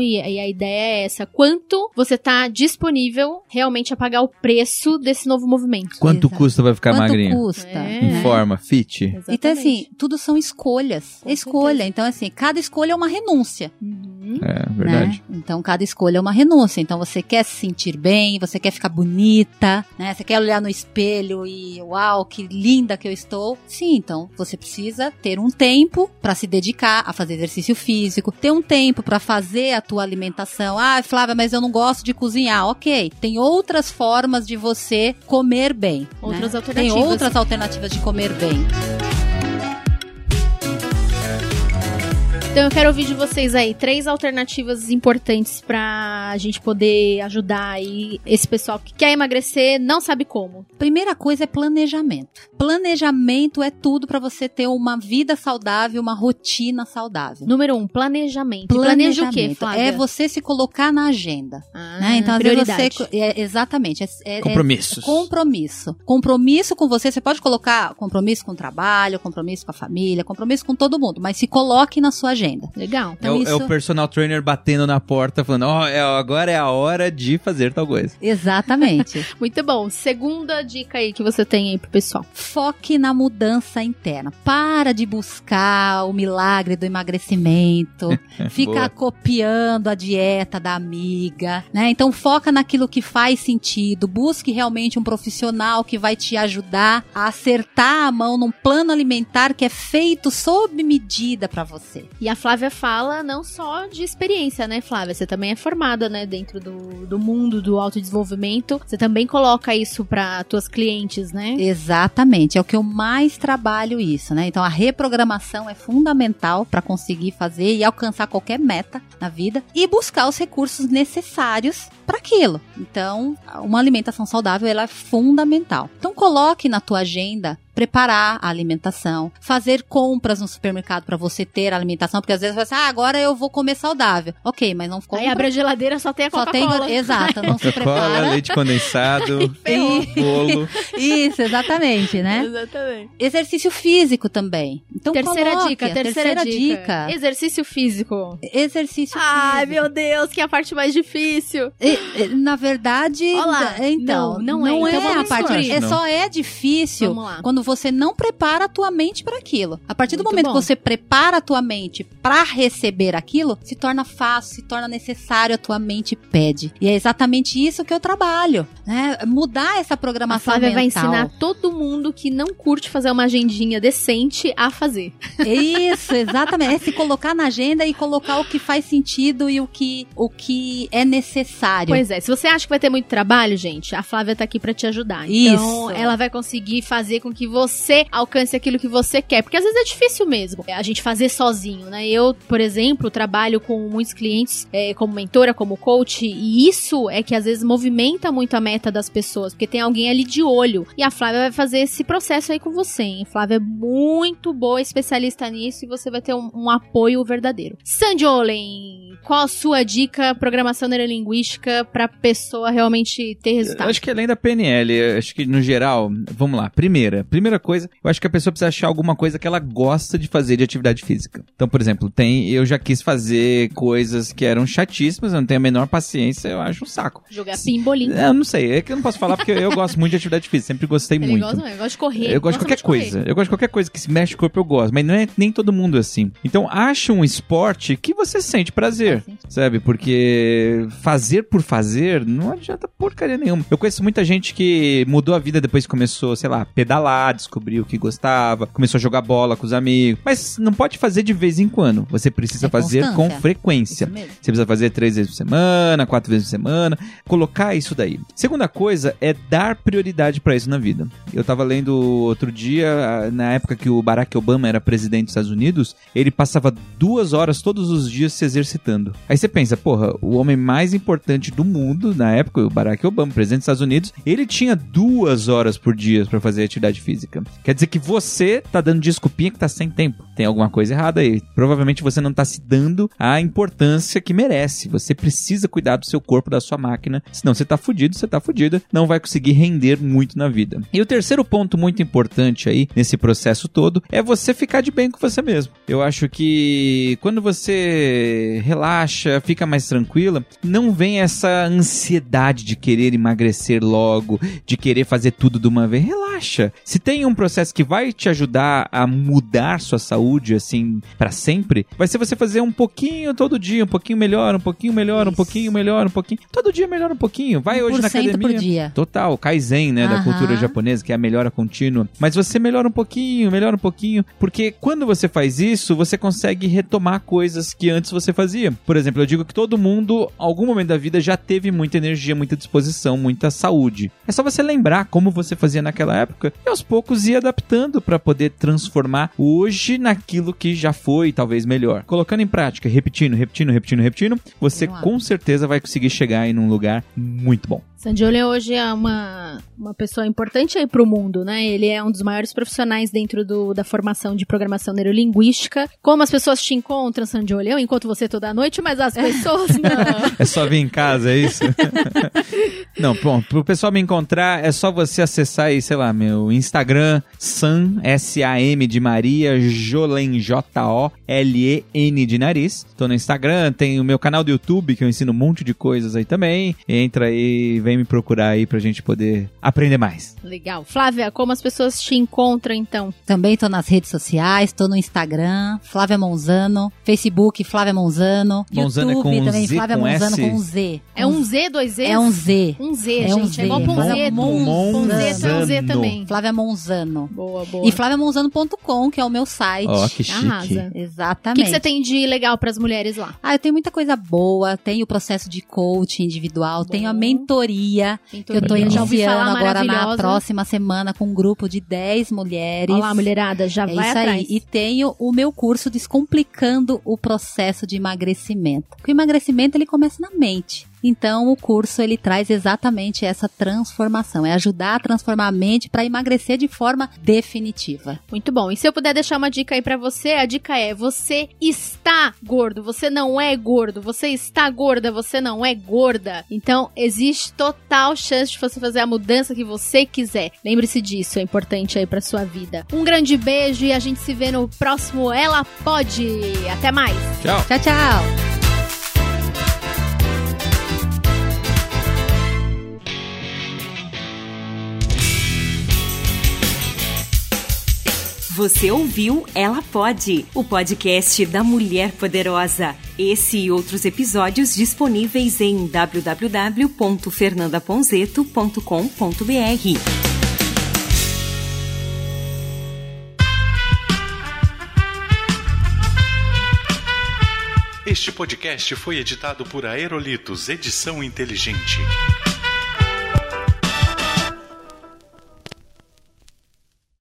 e, e a ideia é essa. Quanto você tá disponível realmente a pagar o preço desse novo movimento? Quanto Exato. custa pra ficar Quanto magrinho? custa? É. Em forma, fit. Exatamente. Então, assim, tudo são escolhas. Com escolha. certeza. Então, assim, cada escolha é uma renúncia. Uhum. É, verdade. Né? Então, cada escolha é uma renúncia. Então, você quer se sentir bem, você quer ficar bonita, né? Você quer olhar no espelho e, uau, que linda que eu estou. Sim, então, você precisa ter um tempo para se dedicar a fazer exercício físico, ter um tempo para fazer a tua alimentação. Ah, Flávia, mas eu não gosto de cozinhar. Ok, tem outras formas de você comer bem. Outras né? alternativas. Tem outras alternativas de comer bem. Então eu quero ouvir de vocês aí três alternativas importantes pra gente poder ajudar aí esse pessoal que quer emagrecer, não sabe como. Primeira coisa é planejamento. Planejamento é tudo pra você ter uma vida saudável, uma rotina saudável. Número um, planejamento. Planeja o quê, Flávia? É você se colocar na agenda. Ah, né? Então, prioridade. você. É, exatamente. É, é- é Compromissos. compromisso. Compromisso com você. Você pode colocar compromisso com o trabalho, compromisso com a família, compromisso com todo mundo, mas se coloque na sua agenda. Legal. É o, é o isso- personal trainer batendo na porta, falando: Ó, é, agora é a hora de fazer tal coisa. Exatamente. Muito bom. Segunda dica aí que você tem aí pro pessoal. Foque na mudança interna. Para de buscar o milagre do emagrecimento. Fica copiando a dieta da amiga, né? Então foca naquilo que faz sentido. Busque realmente um profissional que vai te ajudar a acertar a mão num plano alimentar que é feito sob medida para você. E a Flávia fala não só de experiência, né, Flávia? Você também é formada, né, dentro do, do mundo do autodesenvolvimento. Você também coloca isso para tuas clientes, né? Exatamente, é o que eu mais trabalho isso, né? Então a reprogramação é fundamental para conseguir fazer e alcançar qualquer meta na vida e buscar os recursos necessários para aquilo. Então, uma alimentação saudável ela é fundamental. Então coloque na tua agenda preparar a alimentação, fazer compras no supermercado para você ter a alimentação, porque às vezes você, ah, agora eu vou comer saudável. OK, mas não compra. Aí abre a geladeira, só tem a só tem, Coca-Cola. exato, não se Coca-Cola, prepara. leite condensado, Ferrou. bolo. Isso, exatamente, né? Exatamente. Exercício físico também. Então terceira coloque dica, a terceira, dica. dica. Exercício físico. Exercício Ai, físico. meu Deus, que é a parte mais difícil. E- e, na verdade, Olha lá. d- então, Não, não é. Então a vamos parte. descobrir. É só é difícil Vamos lá. quando você não prepara a tua mente para aquilo. A partir do Muito momento bom. que você prepara a tua mente para receber aquilo, se torna fácil, se torna necessário, a tua mente pede. E é exatamente isso que eu trabalho, né? Mudar essa A programação Flávia vai mental. ensinar todo mundo que não curte fazer uma agendinha decente a fazer. Isso, exatamente. É se colocar na agenda e colocar o que faz sentido e o que, o que é necessário. Pois é, se você acha que vai ter muito trabalho, gente, a Flávia tá aqui pra te ajudar. Então, Isso. ela vai conseguir fazer com que você alcance aquilo que você quer. Porque às vezes é difícil mesmo é, a gente fazer sozinho, né? Eu, por exemplo, trabalho com muitos clientes é, como mentora, como coach, e isso é que às vezes movimenta muito a meta das pessoas, porque tem alguém ali de olho. E a Flávia vai fazer esse processo aí com você, hein? A Flávia é muito boa, especialista nisso, e você vai ter um, um apoio verdadeiro. Sandy Olen, qual a sua dica, programação neurolinguística, pra pessoa realmente ter Eu resultado? acho que além da PNL, eu acho que no geral, vamos lá. Primeira, primeira coisa, eu acho que a pessoa precisa achar alguma coisa que ela gosta de fazer de atividade física. Então, por exemplo, tem, eu já quis fazer coisas que eram chatíssimas, eu não tenho a menor paciência, eu acho um saco. Jogar pimbolim. É, Eu não sei, é que eu não posso falar porque eu gosto muito de atividade física, sempre gostei Ele muito. gosta, eu gosto de correr. Eu gosto de qualquer correr. coisa. Eu gosto de qualquer coisa que se mexe o corpo, eu gosto. Mas não é nem todo mundo assim. Então, acha um esporte que você sente prazer. Sabe? Porque fazer por fazer não adianta porcaria nenhuma. Eu conheço muita gente que mudou a vida depois que começou, sei lá, pedalar, descobriu o que gostava, começou a jogar bola com os amigos. Mas não pode fazer de vez em quando. Você precisa É fazer com frequência. Você precisa fazer três vezes por semana, quatro vezes por semana, colocar isso daí. Segunda coisa é dar prioridade pra isso na vida. Eu tava lendo outro dia, na época que o Barack Obama era presidente dos Estados Unidos, ele passava duas horas todos os dias se exercitando. Aí você pensa, porra, o homem mais importante do mundo na época, o Barack Obama, presidente dos Estados Unidos, ele tinha duas horas por dia pra fazer atividade física. Quer dizer que você tá dando desculpinha que tá sem tempo. Tem alguma coisa errada aí. Provavelmente você não tá se dando a importância que merece. Você precisa cuidar do seu corpo, da sua máquina. Senão você tá fudido, você tá fudida. Não vai conseguir render muito na vida. E o terceiro ponto muito importante aí, nesse processo todo, é você ficar de bem com você mesmo. Eu acho que quando você relaxa, fica mais tranquila, não vem essa ansiedade de querer emagrecer logo, de querer fazer tudo de uma vez. Relaxa. Se tem um processo que vai te ajudar a mudar sua saúde assim pra sempre, vai ser você fazer um pouquinho todo dia, um pouquinho melhor, um pouquinho melhor, um pouquinho melhor, um pouquinho. Todo dia melhora um pouquinho. Vai hoje na 1% academia. por dia. Total, Kaizen, né, da cultura japonesa, que é a melhora contínua. Mas você melhora um pouquinho, melhora um pouquinho, porque quando você faz isso, você consegue retomar coisas que antes você fazia. Por exemplo, eu digo que todo mundo, em algum momento da vida, já teve muita energia, muita disposição, muita saúde. É só você lembrar como você fazia naquela época e aos poucos ir adaptando para poder transformar hoje naquilo que já foi talvez melhor. Colocando em prática, repetindo, repetindo, repetindo, repetindo, você com certeza vai conseguir chegar aí num lugar muito bom. Sandiolio hoje é uma, uma pessoa importante aí pro mundo, né? Ele é um dos maiores profissionais dentro do, da formação de programação neurolinguística. Como as pessoas te encontram, Sandiolio? Eu encontro você toda noite, mas as pessoas não. É só vir em casa, é isso? Não, bom, pro pessoal me encontrar, é só você acessar aí, sei lá, meu Instagram, Sam, S-A-M de Maria, Jolen, J-O-L-E-N de nariz. Tô no Instagram, tem o meu canal do YouTube, que eu ensino um monte de coisas aí também. Entra aí, vem me procurar aí pra gente poder aprender mais. Legal. Flávia, como as pessoas te encontram, então? Também tô nas redes sociais, tô no Instagram, Flávia Monzano, Facebook, Flávia Monzano, Monzano é YouTube com também, Z, Flávia com Monzano S? com Z. É um Z, dois Z? É um Z. Um Z, É gente. um É Z. igual Ponzeto. Ponzeto é um Z também. Flávia Monzano. Boa, boa. E flaviamonzano.com, que é o meu site. Ó, que chique. Arrasa. O Exatamente. que, que você tem de legal pras mulheres lá? Ah, eu tenho muita coisa boa, tenho o processo de coaching individual, tenho a mentoria, que eu tô iniciando agora na próxima semana com um grupo de 10 mulheres. Olha lá, mulherada, já É vai isso atrás. aí. E tenho o meu curso Descomplicando o Processo de Emagrecimento. Porque o emagrecimento ele começa na mente. Então o curso ele traz exatamente essa transformação, é ajudar a transformar a mente para emagrecer de forma definitiva. Muito bom. E se eu puder deixar uma dica aí pra você, a dica é: você está gordo, você não é gordo, você está gorda, você não é gorda. Então, existe total chance de você fazer a mudança que você quiser. Lembre-se disso, é importante aí pra sua vida. Um grande beijo e a gente se vê no próximo Ela Pode. Até mais. Tchau! Tchau, tchau! Você ouviu Ela Pode, o podcast da Mulher Poderosa. Esse e outros episódios disponíveis em www.fernandaponzeto.com.br. Este podcast foi editado por Aerolitos Edição Inteligente.